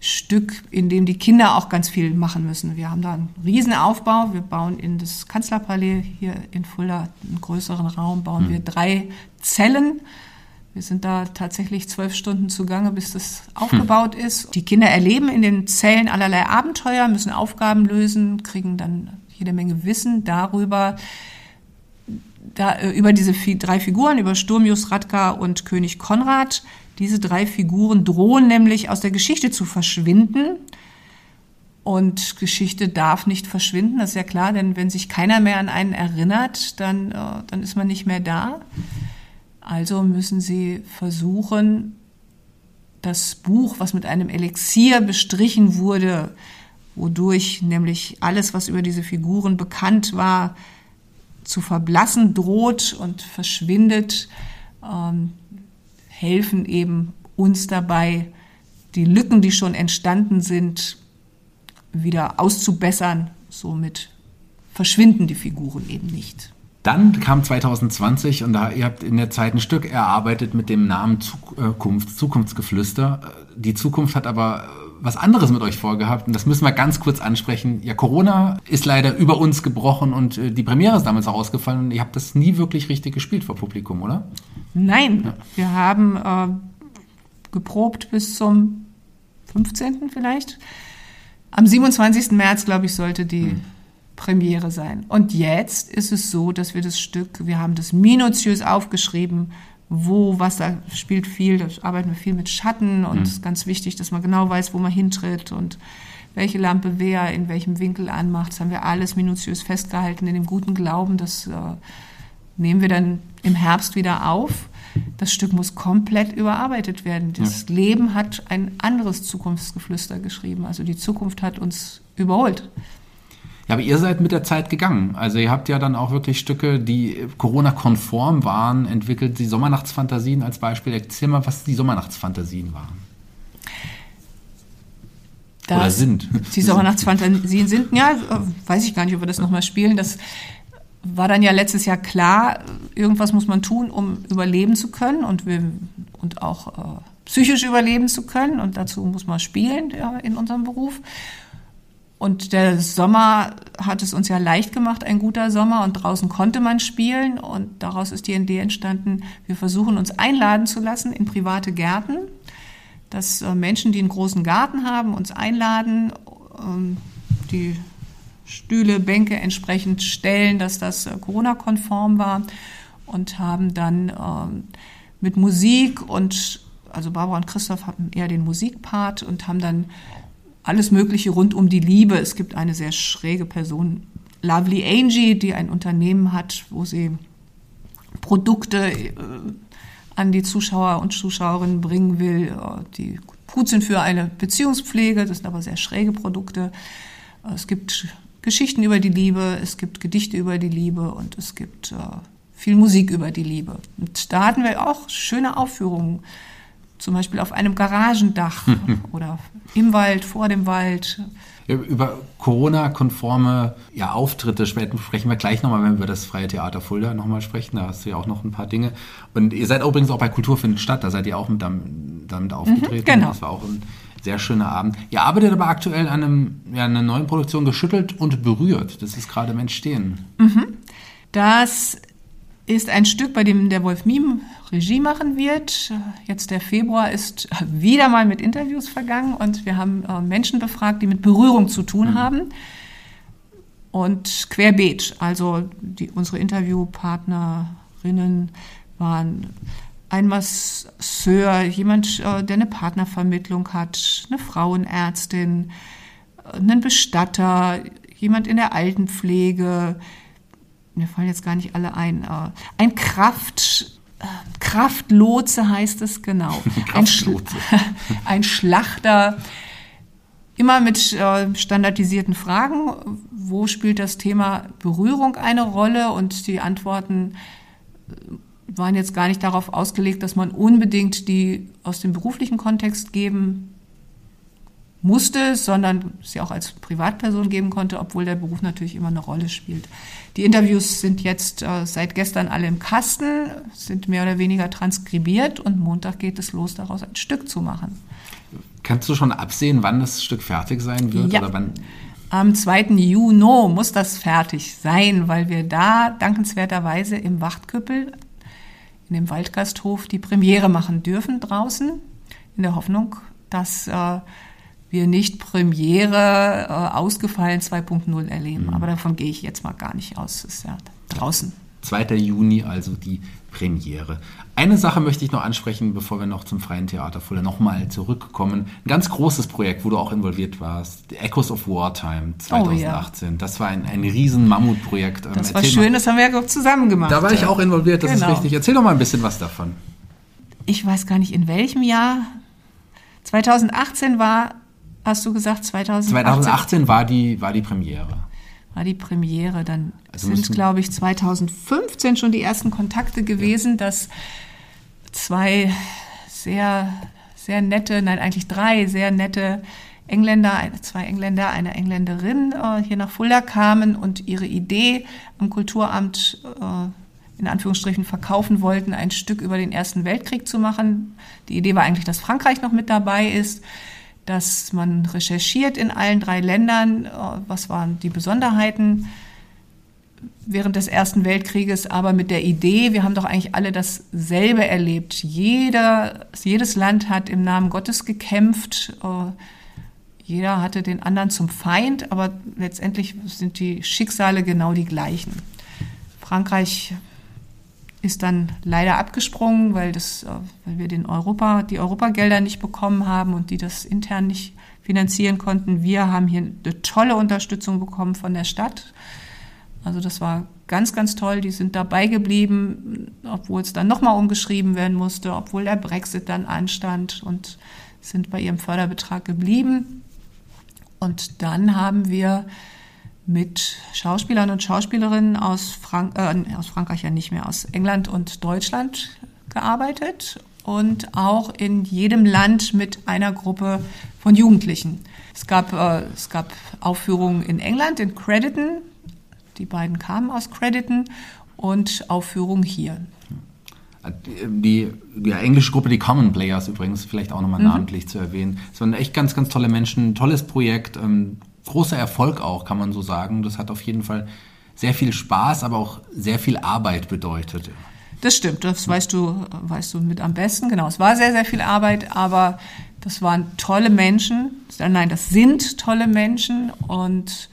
Stück, in dem die Kinder auch ganz viel machen müssen. Wir haben da einen Riesenaufbau. Wir bauen in das Kanzlerpalais hier in Fulda einen größeren Raum, bauen wir drei Zellen. Wir sind da tatsächlich zwölf Stunden zugange, bis das aufgebaut ist. Die Kinder erleben in den Zellen allerlei Abenteuer, müssen Aufgaben lösen, kriegen dann jede Menge Wissen darüber, da, äh, über diese drei Figuren, über Sturmius, Radka und König Konrad. Diese drei Figuren drohen nämlich aus der Geschichte zu verschwinden. Und Geschichte darf nicht verschwinden, das ist ja klar, denn wenn sich keiner mehr an einen erinnert, dann, äh, dann ist man nicht mehr da. Also müssen sie versuchen, das Buch, was mit einem Elixier bestrichen wurde, wodurch nämlich alles, was über diese Figuren bekannt war, zu verblassen droht und verschwindet, ähm, helfen eben uns dabei, die Lücken, die schon entstanden sind, wieder auszubessern. Somit verschwinden die Figuren eben nicht. Dann kam 2020 und da ihr habt in der Zeit ein Stück erarbeitet mit dem Namen Zukunft, Zukunftsgeflüster. Die Zukunft hat aber was anderes mit euch vorgehabt und das müssen wir ganz kurz ansprechen. Ja, Corona ist leider über uns gebrochen und äh, die Premiere ist damals auch ausgefallen und ihr habt das nie wirklich richtig gespielt vor Publikum, oder? Nein, ja. wir haben äh, geprobt bis zum 15. vielleicht. Am 27. März, glaube ich, sollte die hm. Premiere sein. Und jetzt ist es so, dass wir das Stück, wir haben das minutiös aufgeschrieben, wo was da spielt viel, da arbeiten wir viel mit Schatten und es mhm. ist ganz wichtig, dass man genau weiß, wo man hintritt und welche Lampe wer in welchem Winkel anmacht. Das haben wir alles minutiös festgehalten in dem guten Glauben, das äh, nehmen wir dann im Herbst wieder auf. Das Stück muss komplett überarbeitet werden. Das ja. Leben hat ein anderes Zukunftsgeflüster geschrieben. Also die Zukunft hat uns überholt. Ja, aber ihr seid mit der Zeit gegangen. Also ihr habt ja dann auch wirklich Stücke, die Corona-konform waren, entwickelt. Die Sommernachtsfantasien als Beispiel. Erzähl mal, was die Sommernachtsfantasien waren. Das, Oder sind. Die Sommernachtsfantasien sind, ja, weiß ich gar nicht, ob wir das nochmal spielen. Das war dann ja letztes Jahr klar, irgendwas muss man tun, um überleben zu können und, wir, und auch äh, psychisch überleben zu können. Und dazu muss man spielen ja, in unserem Beruf. Und der Sommer hat es uns ja leicht gemacht, ein guter Sommer. Und draußen konnte man spielen. Und daraus ist die Idee entstanden, wir versuchen uns einladen zu lassen in private Gärten. Dass äh, Menschen, die einen großen Garten haben, uns einladen, ähm, die Stühle, Bänke entsprechend stellen, dass das äh, Corona-konform war. Und haben dann ähm, mit Musik und, also Barbara und Christoph hatten eher den Musikpart und haben dann alles Mögliche rund um die Liebe. Es gibt eine sehr schräge Person, Lovely Angie, die ein Unternehmen hat, wo sie Produkte äh, an die Zuschauer und Zuschauerinnen bringen will, äh, die gut sind für eine Beziehungspflege. Das sind aber sehr schräge Produkte. Äh, es gibt Geschichten über die Liebe, es gibt Gedichte über die Liebe und es gibt viel Musik über die Liebe. Und da hatten wir auch schöne Aufführungen zum Beispiel auf einem Garagendach oder im Wald, vor dem Wald. Über Corona-konforme ja, Auftritte sprechen wir gleich nochmal, wenn wir das Freie Theater Fulda nochmal sprechen. Da hast du ja auch noch ein paar Dinge. Und ihr seid übrigens auch bei Kultur findet statt, da seid ihr auch mit damit, damit aufgetreten. Mhm, genau. Das war auch ein sehr schöner Abend. Ihr arbeitet aber aktuell an einem, ja, einer neuen Produktion geschüttelt und berührt. Das ist gerade im Entstehen. Mhm. Das ist ein Stück, bei dem der Wolf Miem Regie machen wird. Jetzt der Februar ist wieder mal mit Interviews vergangen und wir haben äh, Menschen befragt, die mit Berührung zu tun mhm. haben. Und querbeet, also die, unsere Interviewpartnerinnen waren ein Masseur, jemand, äh, der eine Partnervermittlung hat, eine Frauenärztin, äh, einen Bestatter, jemand in der Altenpflege, mir fallen jetzt gar nicht alle ein, äh, ein Kraft, äh, Kraftlotse heißt es genau. ein, Schl ein Schlachter, immer mit äh, standardisierten Fragen. Wo spielt das Thema Berührung eine Rolle? Und die Antworten waren jetzt gar nicht darauf ausgelegt, dass man unbedingt die aus dem beruflichen Kontext geben musste, sondern sie auch als Privatperson geben konnte, obwohl der Beruf natürlich immer eine Rolle spielt. Die Interviews sind jetzt äh, seit gestern alle im Kasten, sind mehr oder weniger transkribiert und Montag geht es los, daraus ein Stück zu machen. Kannst du schon absehen, wann das Stück fertig sein wird? Ja. Oder wann? Am 2. Juni muss das fertig sein, weil wir da dankenswerterweise im Wachtküppel, in dem Waldgasthof, die Premiere machen dürfen draußen, in der Hoffnung, dass äh, wir nicht Premiere äh, ausgefallen 2.0 erleben. Mhm. Aber davon gehe ich jetzt mal gar nicht aus. Das ist ja draußen. 2. Juni, also die Premiere. Eine Sache möchte ich noch ansprechen, bevor wir noch zum Freien Theater Fulda nochmal zurückkommen. Ein ganz großes Projekt, wo du auch involviert warst, The Echoes of Wartime 2018. Oh, ja. Das war ein, ein riesen Mammutprojekt. Ähm, das war schön, mal. das haben wir ja zusammen gemacht. Da war ich auch involviert, das genau. ist richtig. Erzähl doch mal ein bisschen was davon. Ich weiß gar nicht, in welchem Jahr. 2018 war hast du gesagt, 2018? 2018 war die, war die Premiere. War die Premiere. Dann also sind glaube ich, 2015 schon die ersten Kontakte gewesen, ja. dass zwei sehr, sehr nette, nein, eigentlich drei sehr nette Engländer, zwei Engländer, eine Engländerin äh, hier nach Fulda kamen und ihre Idee am Kulturamt äh, in Anführungsstrichen verkaufen wollten, ein Stück über den Ersten Weltkrieg zu machen. Die Idee war eigentlich, dass Frankreich noch mit dabei ist dass man recherchiert in allen drei Ländern, äh, was waren die Besonderheiten während des Ersten Weltkrieges, aber mit der Idee, wir haben doch eigentlich alle dasselbe erlebt. Jeder, jedes Land hat im Namen Gottes gekämpft. Äh, jeder hatte den anderen zum Feind, aber letztendlich sind die Schicksale genau die gleichen. Frankreich ist dann leider abgesprungen, weil, das, äh, weil wir den Europa, die Europagelder nicht bekommen haben und die das intern nicht finanzieren konnten. Wir haben hier eine tolle Unterstützung bekommen von der Stadt. Also das war ganz, ganz toll. Die sind dabei geblieben, obwohl es dann nochmal umgeschrieben werden musste, obwohl der Brexit dann anstand und sind bei ihrem Förderbetrag geblieben. Und dann haben wir mit Schauspielern und Schauspielerinnen aus, Frank äh, aus Frankreich ja nicht mehr, aus England und Deutschland gearbeitet und auch in jedem Land mit einer Gruppe von Jugendlichen. Es gab, äh, es gab Aufführungen in England, in Crediton. Die beiden kamen aus Crediton und Aufführungen hier. Die, die englische Gruppe, die Common Players übrigens, vielleicht auch nochmal mhm. namentlich zu erwähnen. Es waren echt ganz, ganz tolle Menschen, tolles Projekt, ähm, großer Erfolg auch, kann man so sagen. Das hat auf jeden Fall sehr viel Spaß, aber auch sehr viel Arbeit bedeutet. Das stimmt, das weißt du, weißt du mit am besten. Genau, es war sehr, sehr viel Arbeit, aber das waren tolle Menschen. Nein, das sind tolle Menschen und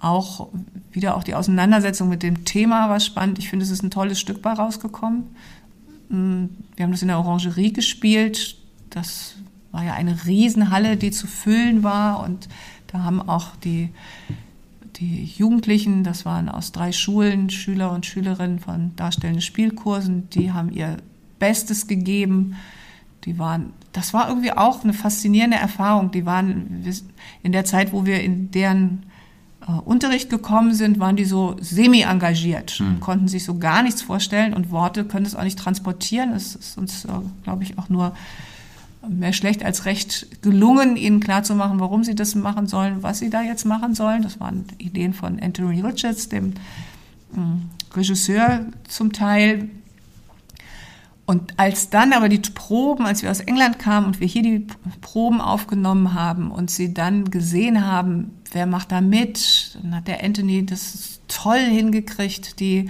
auch wieder auch die Auseinandersetzung mit dem Thema war spannend. Ich finde, es ist ein tolles Stück bei rausgekommen. Mm, wir haben das in der Orangerie gespielt. Das war ja eine Riesenhalle, die zu füllen war und da haben auch die, die Jugendlichen, das waren aus drei Schulen, Schüler und Schülerinnen von darstellenden Spielkursen, die haben ihr Bestes gegeben. Die waren, das war irgendwie auch eine faszinierende Erfahrung. Die waren in der Zeit, wo wir in deren äh, Unterricht gekommen sind, waren die so semi-engagiert, hm. konnten sich so gar nichts vorstellen und Worte können es auch nicht transportieren. Es ist uns, äh, glaube ich, auch nur mehr schlecht als recht gelungen, ihnen klarzumachen, warum sie das machen sollen, was sie da jetzt machen sollen. Das waren Ideen von Anthony Richards, dem hm, Regisseur zum Teil. Und als dann aber die Proben, als wir aus England kamen und wir hier die Proben aufgenommen haben und sie dann gesehen haben, wer macht da mit, dann hat der Anthony das toll hingekriegt, die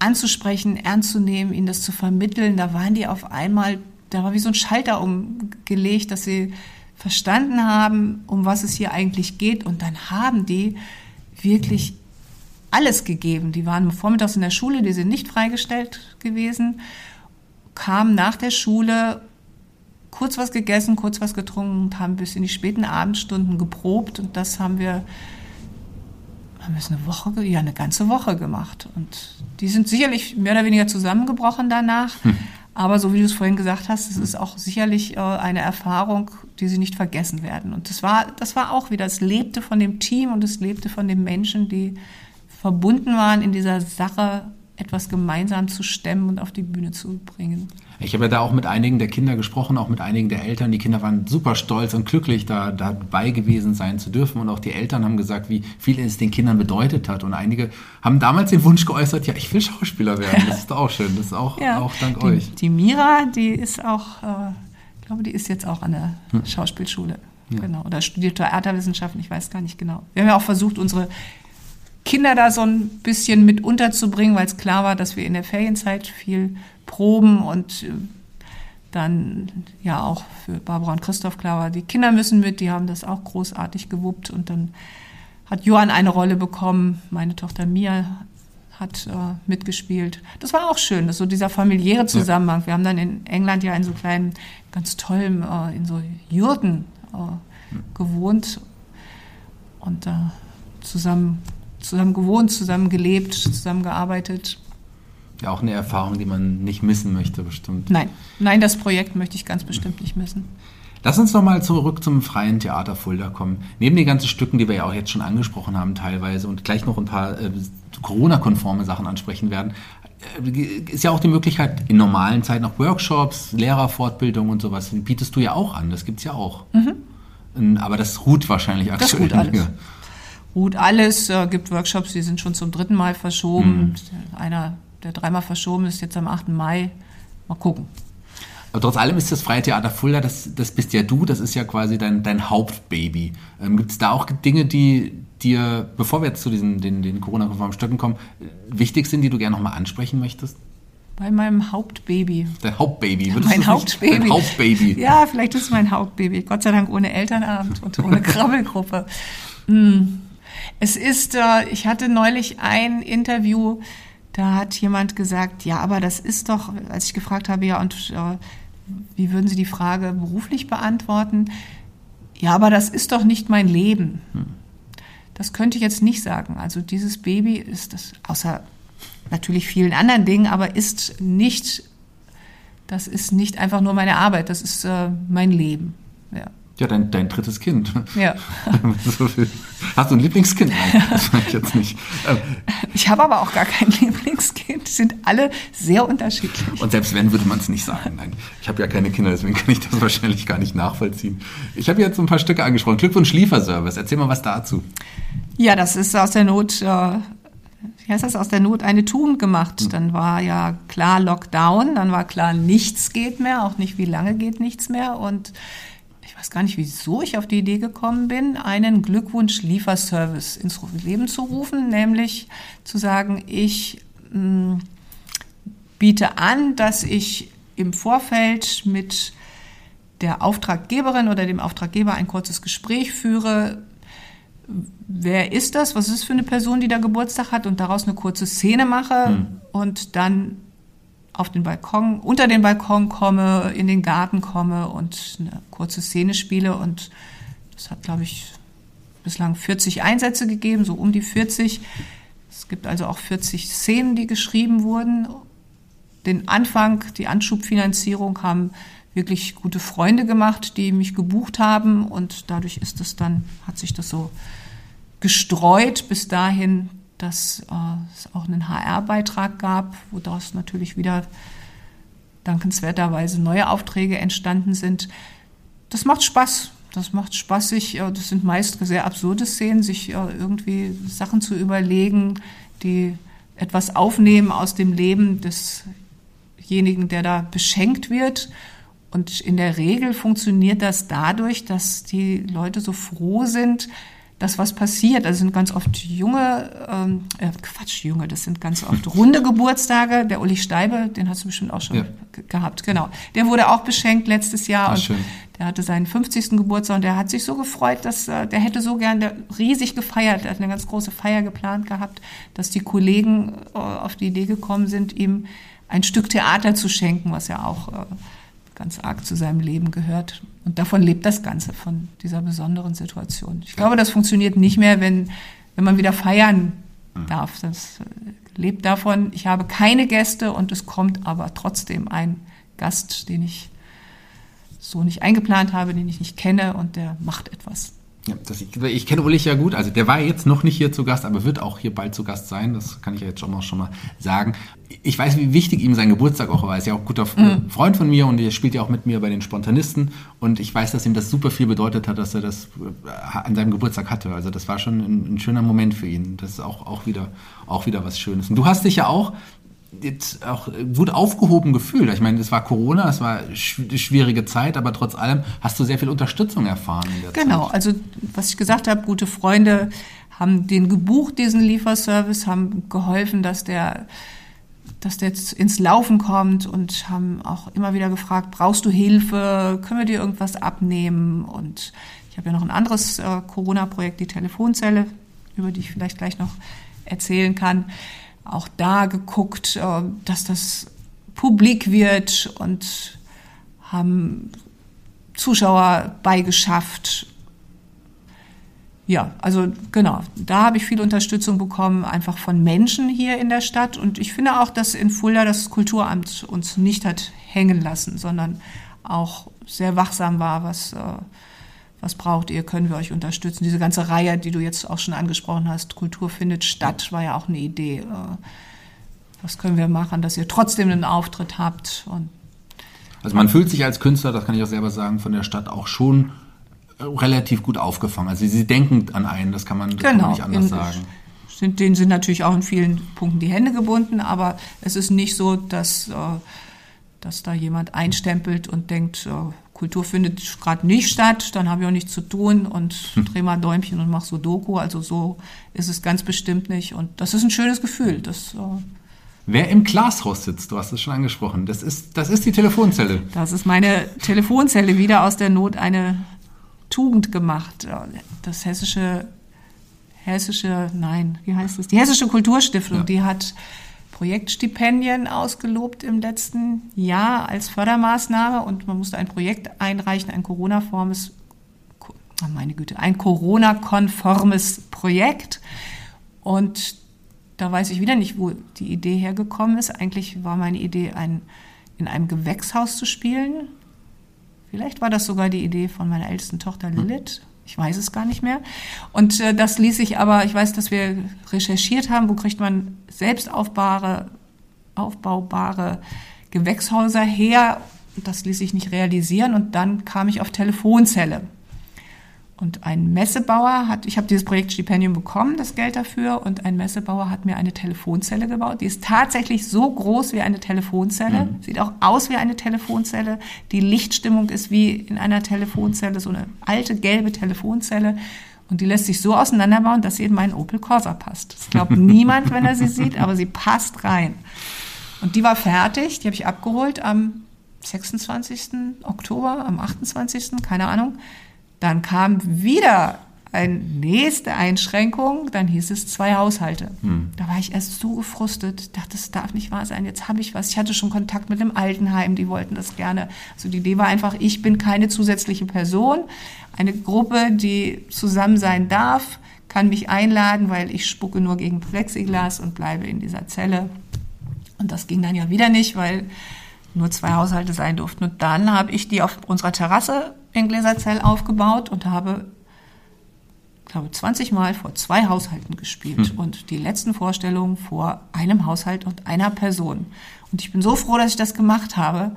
anzusprechen, ernst zu nehmen, ihnen das zu vermitteln. Da waren die auf einmal da war wie so ein Schalter umgelegt, dass sie verstanden haben, um was es hier eigentlich geht. Und dann haben die wirklich alles gegeben. Die waren vormittags in der Schule, die sind nicht freigestellt gewesen, kamen nach der Schule, kurz was gegessen, kurz was getrunken und haben bis in die späten Abendstunden geprobt. Und das haben wir, haben wir es eine Woche, ja, eine ganze Woche gemacht. Und die sind sicherlich mehr oder weniger zusammengebrochen danach. Hm. Aber so wie du es vorhin gesagt hast, es ist auch sicherlich äh, eine Erfahrung, die sie nicht vergessen werden. Und das war, das war auch wieder, es lebte von dem Team und es lebte von den Menschen, die verbunden waren in dieser Sache, etwas gemeinsam zu stemmen und auf die Bühne zu bringen. Ich habe ja da auch mit einigen der Kinder gesprochen, auch mit einigen der Eltern. Die Kinder waren super stolz und glücklich, da dabei gewesen sein zu dürfen. Und auch die Eltern haben gesagt, wie viel es den Kindern bedeutet hat. Und einige haben damals den Wunsch geäußert, ja, ich will Schauspieler werden. Das ist auch schön. Das ist auch, ja, auch dank die, euch. Die Mira, die ist auch, äh, ich glaube, die ist jetzt auch an der hm. Schauspielschule. Ja. Genau. Oder studiert Theaterwissenschaften, ich weiß gar nicht genau. Wir haben ja auch versucht, unsere Kinder da so ein bisschen mit unterzubringen, weil es klar war, dass wir in der Ferienzeit viel proben und äh, dann ja auch für Barbara und Christoph klar war, die Kinder müssen mit, die haben das auch großartig gewuppt und dann hat Johann eine Rolle bekommen, meine Tochter Mia hat äh, mitgespielt. Das war auch schön, das so dieser familiäre Zusammenhang. Wir haben dann in England ja in so kleinen, ganz tollen, äh, in so Jurten äh, gewohnt und da zusammen zusammen gewohnt, zusammen gelebt, zusammen gearbeitet. Ja, auch eine Erfahrung, die man nicht missen möchte, bestimmt. Nein, nein, das Projekt möchte ich ganz bestimmt nicht missen. Lass uns noch mal zurück zum freien Theater Fulda kommen. Neben den ganzen Stücken, die wir ja auch jetzt schon angesprochen haben teilweise und gleich noch ein paar äh, Corona-konforme Sachen ansprechen werden, äh, ist ja auch die Möglichkeit, in normalen Zeiten auch Workshops, Lehrerfortbildung und sowas, bietest du ja auch an. Das gibt es ja auch. Mhm. Aber das ruht wahrscheinlich aktuell. Das ruht alles ruht alles. Äh, gibt Workshops, die sind schon zum dritten Mal verschoben. Mhm. Einer, der dreimal verschoben ist, jetzt am 8. Mai. Mal gucken. Aber trotz allem ist das Freie Theater Fulda, das, das bist ja du, das ist ja quasi dein, dein Hauptbaby. Ähm, Gibt es da auch Dinge, die dir, bevor wir jetzt zu diesen den, den Corona-konformen Stöcken kommen, wichtig sind, die du gerne nochmal ansprechen möchtest? Bei meinem Hauptbaby. Dein Hauptbaby. Ja, mein Hauptbaby. Dein Hauptbaby. Ja, vielleicht ist es mein Hauptbaby. Gott sei Dank ohne Elternabend und ohne Krabbelgruppe. Mm. Es ist, äh, ich hatte neulich ein Interview, da hat jemand gesagt, ja, aber das ist doch, als ich gefragt habe, ja, und äh, wie würden Sie die Frage beruflich beantworten? Ja, aber das ist doch nicht mein Leben. Das könnte ich jetzt nicht sagen. Also dieses Baby ist das, außer natürlich vielen anderen Dingen, aber ist nicht, das ist nicht einfach nur meine Arbeit, das ist äh, mein Leben. Ja. Ja, dein, dein drittes Kind. Ja. Hast du ein Lieblingskind? Nein, das weiß ich jetzt nicht. Ähm, ich habe aber auch gar kein Lieblingskind. Die sind alle sehr unterschiedlich. Und selbst wenn, würde man es nicht sagen. Nein, ich habe ja keine Kinder, deswegen kann ich das wahrscheinlich gar nicht nachvollziehen. Ich habe jetzt ein paar Stücke angesprochen. Glückwunsch Lieferservice. Erzähl mal was dazu. Ja, das ist aus der Not, äh, wie heißt das, aus der Not eine Tugend gemacht. Hm. Dann war ja klar Lockdown, dann war klar, nichts geht mehr, auch nicht wie lange geht nichts mehr. Und weiß gar nicht, wieso ich auf die Idee gekommen bin, einen Glückwunsch-Lieferservice ins Leben zu rufen, nämlich zu sagen, ich mh, mm, biete an, dass ich im Vorfeld mit der Auftraggeberin oder dem Auftraggeber ein kurzes Gespräch führe. Wer ist das? Was ist für eine Person, die da Geburtstag hat? Und daraus eine kurze Szene mache hm. und dann auf den Balkon, unter den Balkon komme, in den Garten komme und eine kurze Szene spiele. Und das hat, glaube ich, bislang 40 Einsätze gegeben, so um die 40. Es gibt also auch 40 Szenen, die geschrieben wurden. Den Anfang, die Anschubfinanzierung haben wirklich gute Freunde gemacht, die mich gebucht haben und dadurch ist es dann, hat sich das so gestreut bis dahin, dass äh, es auch einen HR-Beitrag gab, wo natürlich wieder dankenswerterweise neue Aufträge entstanden sind. Das macht Spaß. Das macht Spaß, sich, äh, das sind meist sehr absurde Szenen, sich äh, irgendwie Sachen zu überlegen, die etwas aufnehmen aus dem Leben desjenigen, der da beschenkt wird. Und in der Regel funktioniert das dadurch, dass die Leute so froh sind, das, was passiert. Also sind ganz oft junge, ähm, äh, Quatsch, junge, das sind ganz oft runde Geburtstage. Der Uli Steibe, den hast du bestimmt auch schon ja. gehabt, genau. Der wurde auch beschenkt letztes Jahr. Ach, und schön. Der hatte seinen 50. Geburtstag und der hat sich so gefreut, dass äh, der hätte so gern der, riesig gefeiert, er hat eine ganz große Feier geplant gehabt, dass die Kollegen äh, auf die Idee gekommen sind, ihm ein Stück Theater zu schenken, was ja auch äh, ganz arg zu seinem Leben gehört. Und davon lebt das Ganze, von dieser besonderen Situation. Ich glaube, das funktioniert nicht mehr, wenn, wenn man wieder feiern mhm. darf. Das äh, lebt davon, ich habe keine Gäste und es kommt aber trotzdem ein Gast, den ich so nicht eingeplant habe, den ich nicht kenne und der macht etwas. Ja, das, ich, ich kenne Ulrich ja gut, also der war jetzt noch nicht hier zu Gast, aber wird auch hier bald zu Gast sein, das kann ich ja jetzt schon mal, schon mal sagen. Ich weiß, wie wichtig ihm sein Geburtstag auch war. Er ist ja auch ein guter mhm. Freund von mir und er spielt ja auch mit mir bei den Spontanisten und ich weiß, dass ihm das super viel bedeutet hat, dass er das äh, an seinem Geburtstag hatte. Also das war schon ein, ein schöner Moment für ihn. Das ist auch, auch, wieder, auch wieder was Schönes. Und du hast dich ja auch jetzt auch gut aufgehoben gefühlt. Ich meine, es war Corona, es war eine schwierige Zeit, aber trotz allem hast du sehr viel Unterstützung erfahren. In der genau, Zeit. also was ich gesagt habe, gute Freunde haben den gebucht, diesen Lieferservice, haben geholfen, dass der dass der jetzt ins Laufen kommt und haben auch immer wieder gefragt, brauchst du Hilfe, können wir dir irgendwas abnehmen? Und ich habe ja noch ein anderes äh, Corona-Projekt, die Telefonzelle, über die ich vielleicht gleich noch erzählen kann auch da geguckt, äh, dass das publik wird und haben Zuschauer beigeschafft. Ja, also genau, da habe ich viel Unterstützung bekommen, einfach von Menschen hier in der Stadt. Und ich finde auch, dass in Fulda das Kulturamt uns nicht hat hängen lassen, sondern auch sehr wachsam war, was äh, was braucht ihr, können wir euch unterstützen. Diese ganze Reihe, die du jetzt auch schon angesprochen hast, Kultur findet statt, war ja auch eine Idee. Äh, was können wir machen, dass ihr trotzdem einen Auftritt habt? Und also man fühlt sich als Künstler, das kann ich auch selber sagen, von der Stadt auch schon äh, relativ gut aufgefangen. Also sie denken an einen, das kann man, das genau, kann man nicht anders sagen. Sind, denen sind natürlich auch in vielen Punkten die Hände gebunden, aber es ist nicht so, dass, äh, dass da jemand einstempelt und denkt, Kultur findet gerade nicht statt, dann habe ich auch nichts zu tun und hm. drehe mal Däumchen und mache so Doku. Also so ist es ganz bestimmt nicht. Und das ist ein schönes Gefühl. Das, äh Wer im Glashaus sitzt, du hast es schon angesprochen, das ist, das ist die Telefonzelle. Das ist meine Telefonzelle, wieder aus der Not eine Tugend gemacht. Das hessische, hessische, nein, wie heißt es? Die hessische Kulturstiftung, ja. die hat Projektstipendien ausgelobt im letzten Jahr als Fördermaßnahme und man musste ein Projekt einreichen, ein Corona-formes, oh meine Güte, ein Corona-konformes Projekt. Und da weiß ich wieder nicht, wo die Idee hergekommen ist. Eigentlich war meine Idee, ein, in einem Gewächshaus zu spielen. Vielleicht war das sogar die Idee von meiner ältesten Tochter hm. Lilith. Ich weiß es gar nicht mehr. Und äh, das ließ sich aber, ich weiß, dass wir recherchiert haben, wo kriegt man selbst aufbaubare, aufbaubare Gewächshäuser her. Das ließ sich nicht realisieren und dann kam ich auf Telefonzelle. Und ein Messebauer hat, ich habe dieses Projektstipendium bekommen, das Geld dafür, und ein Messebauer hat mir eine Telefonzelle gebaut. Die ist tatsächlich so groß wie eine Telefonzelle, mhm. sieht auch aus wie eine Telefonzelle. Die Lichtstimmung ist wie in einer Telefonzelle, so eine alte gelbe Telefonzelle. Und die lässt sich so auseinanderbauen, dass sie in meinen Opel Corsa passt. Das glaubt niemand, wenn er sie sieht, aber sie passt rein. Und die war fertig, die habe ich abgeholt am 26. Oktober, am 28. keine Ahnung. Dann kam wieder eine nächste Einschränkung, dann hieß es zwei Haushalte. Hm. Da war ich erst so gefrustet, dachte, das darf nicht wahr sein, jetzt habe ich was. Ich hatte schon Kontakt mit dem Altenheim, die wollten das gerne. Also die Idee war einfach, ich bin keine zusätzliche Person. Eine Gruppe, die zusammen sein darf, kann mich einladen, weil ich spucke nur gegen Plexiglas und bleibe in dieser Zelle. Und das ging dann ja wieder nicht, weil nur zwei Haushalte sein durften. Und dann habe ich die auf unserer Terrasse in Gläserzell aufgebaut und habe, glaube 20 Mal vor zwei Haushalten gespielt hm. und die letzten Vorstellungen vor einem Haushalt und einer Person. Und ich bin so froh, dass ich das gemacht habe.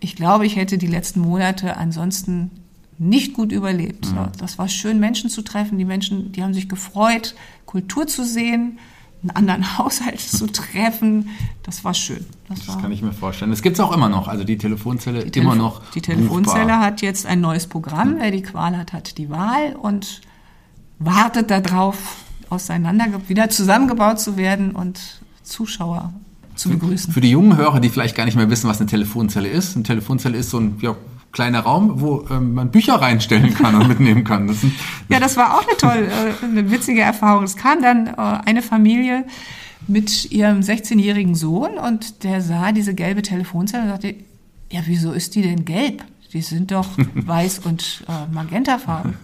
Ich glaube, ich hätte die letzten Monate ansonsten nicht gut überlebt. Mhm. Das war schön, Menschen zu treffen. Die Menschen, die haben sich gefreut, Kultur zu sehen, einen anderen Haushalt zu treffen. Das war schön. Das, das war kann ich mir vorstellen. Das gibt es auch immer noch. Also die Telefonzelle die immer noch. Die Telefonzelle buchbar. hat jetzt ein neues Programm. Wer die Qual hat, hat die Wahl und wartet darauf, auseinander wieder zusammengebaut zu werden und Zuschauer zu begrüßen. Für die jungen Hörer, die vielleicht gar nicht mehr wissen, was eine Telefonzelle ist. Eine Telefonzelle ist so ein ja, kleiner Raum, wo ähm, man Bücher reinstellen kann und mitnehmen kann. Das ja, das war auch eine tolle, äh, eine witzige Erfahrung. Es kam dann äh, eine Familie mit ihrem 16-jährigen Sohn und der sah diese gelbe Telefonzelle und sagte, ja, wieso ist die denn gelb? Die sind doch weiß und äh, magentafarben.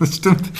das stimmt.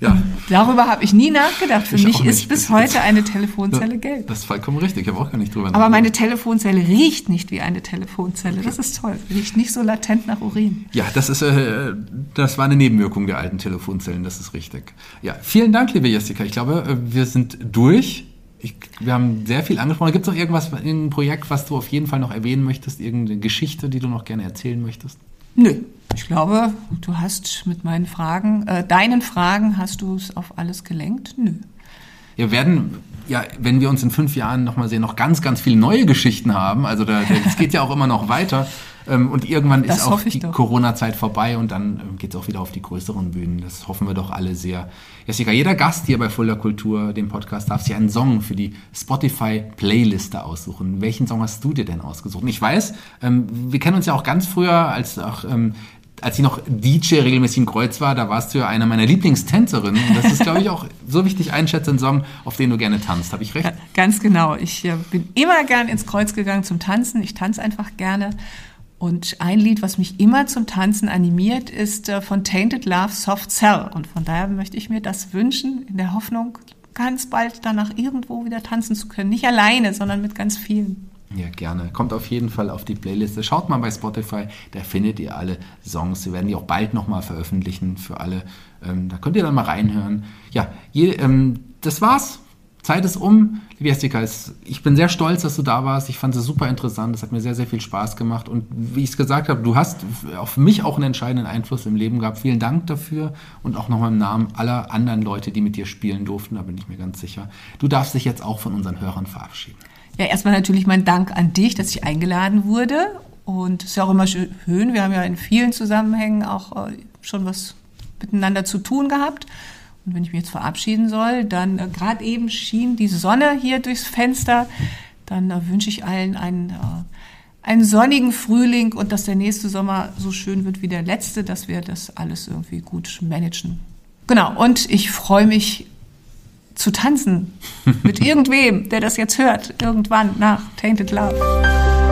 Ja. Darüber habe ich nie nachgedacht. Für Ich mich ist bis heute eine Telefonzelle gelb. Das ist vollkommen richtig. Ich habe auch gar nicht drüber Aber meine Telefonzelle riecht nicht wie eine Telefonzelle. Das ist toll. Riecht nicht so latent nach Urin. Ja, das ist, äh, das war eine Nebenwirkung der alten Telefonzellen, das ist richtig. Ja, vielen Dank, liebe Jessica. Ich glaube, äh, wir sind durch. Ich, wir haben sehr viel angesprochen. Gibt es noch irgendwas, ein Projekt, was du auf jeden Fall noch erwähnen möchtest? Irgendeine Geschichte, die du noch gerne erzählen möchtest? Nö. Ich glaube, du hast mit meinen Fragen, äh, deinen Fragen, hast du es auf alles gelenkt? Nö. Wir werden, ja, wenn wir uns in fünf Jahren nochmal sehen, noch ganz, ganz viele neue Geschichten haben. Also es geht ja auch immer noch weiter. Ähm, Und irgendwann Das ist auch die. Corona-Zeit vorbei und dann geht es auch wieder auf die größeren Bühnen. Das hoffen wir doch alle sehr. Jessica, jeder Gast hier bei Fulda Kultur, dem Podcast, darf sich einen Song für die Spotify-Playliste aussuchen. Welchen Song hast du dir denn ausgesucht? Und ich weiß, ähm, wir kennen uns ja auch ganz früher, als auch ähm, als ich noch DJ regelmäßig in Kreuz war, da warst du ja einer meiner Lieblingstänzerinnen. Und das ist, glaube ich, auch so wichtig einschätze, ein Song, auf den du gerne tanzt. Habe ich recht? Ja, ganz genau. Ich äh, bin immer gern ins Kreuz gegangen zum Tanzen. Ich tanze einfach gerne. Und ein Lied, was mich immer zum Tanzen animiert, ist äh, von Tainted Love Soft Cell. Und von daher möchte ich mir das wünschen, in der Hoffnung, ganz bald danach irgendwo wieder tanzen zu können. Nicht alleine, sondern mit ganz vielen. Ja, gerne. Kommt auf jeden Fall auf die Playliste. Schaut mal bei Spotify, da findet ihr alle Songs. Wir werden die auch bald nochmal veröffentlichen für alle. Ähm, da könnt ihr dann mal reinhören. Ja, je, ähm, das war's. Zeit ist um. Liebe Jessica, es- ich bin sehr stolz, dass du da warst. Ich fand es super interessant. Es hat mir sehr, sehr viel Spaß gemacht. Und wie ich es gesagt habe, du hast auf mich auch einen entscheidenden Einfluss im Leben gehabt. Vielen Dank dafür und auch nochmal im Namen aller anderen Leute, die mit dir spielen durften. Da bin ich mir ganz sicher. Du darfst dich jetzt auch von unseren Hörern verabschieden. Ja, erstmal natürlich mein Dank an dich, dass ich eingeladen wurde. Und es ist ja auch immer schön. Wir haben ja in vielen Zusammenhängen auch äh, schon was miteinander zu tun gehabt. Und wenn ich mich jetzt verabschieden soll, dann äh, gerade eben schien die Sonne hier durchs Fenster. Dann äh, wünsche ich allen einen, äh, einen sonnigen Frühling und dass der nächste Sommer so schön wird wie der letzte, dass wir das alles irgendwie gut managen. Genau. Und ich freue mich zu tanzen mit irgendwem, der das jetzt hört, irgendwann nach Tainted Love.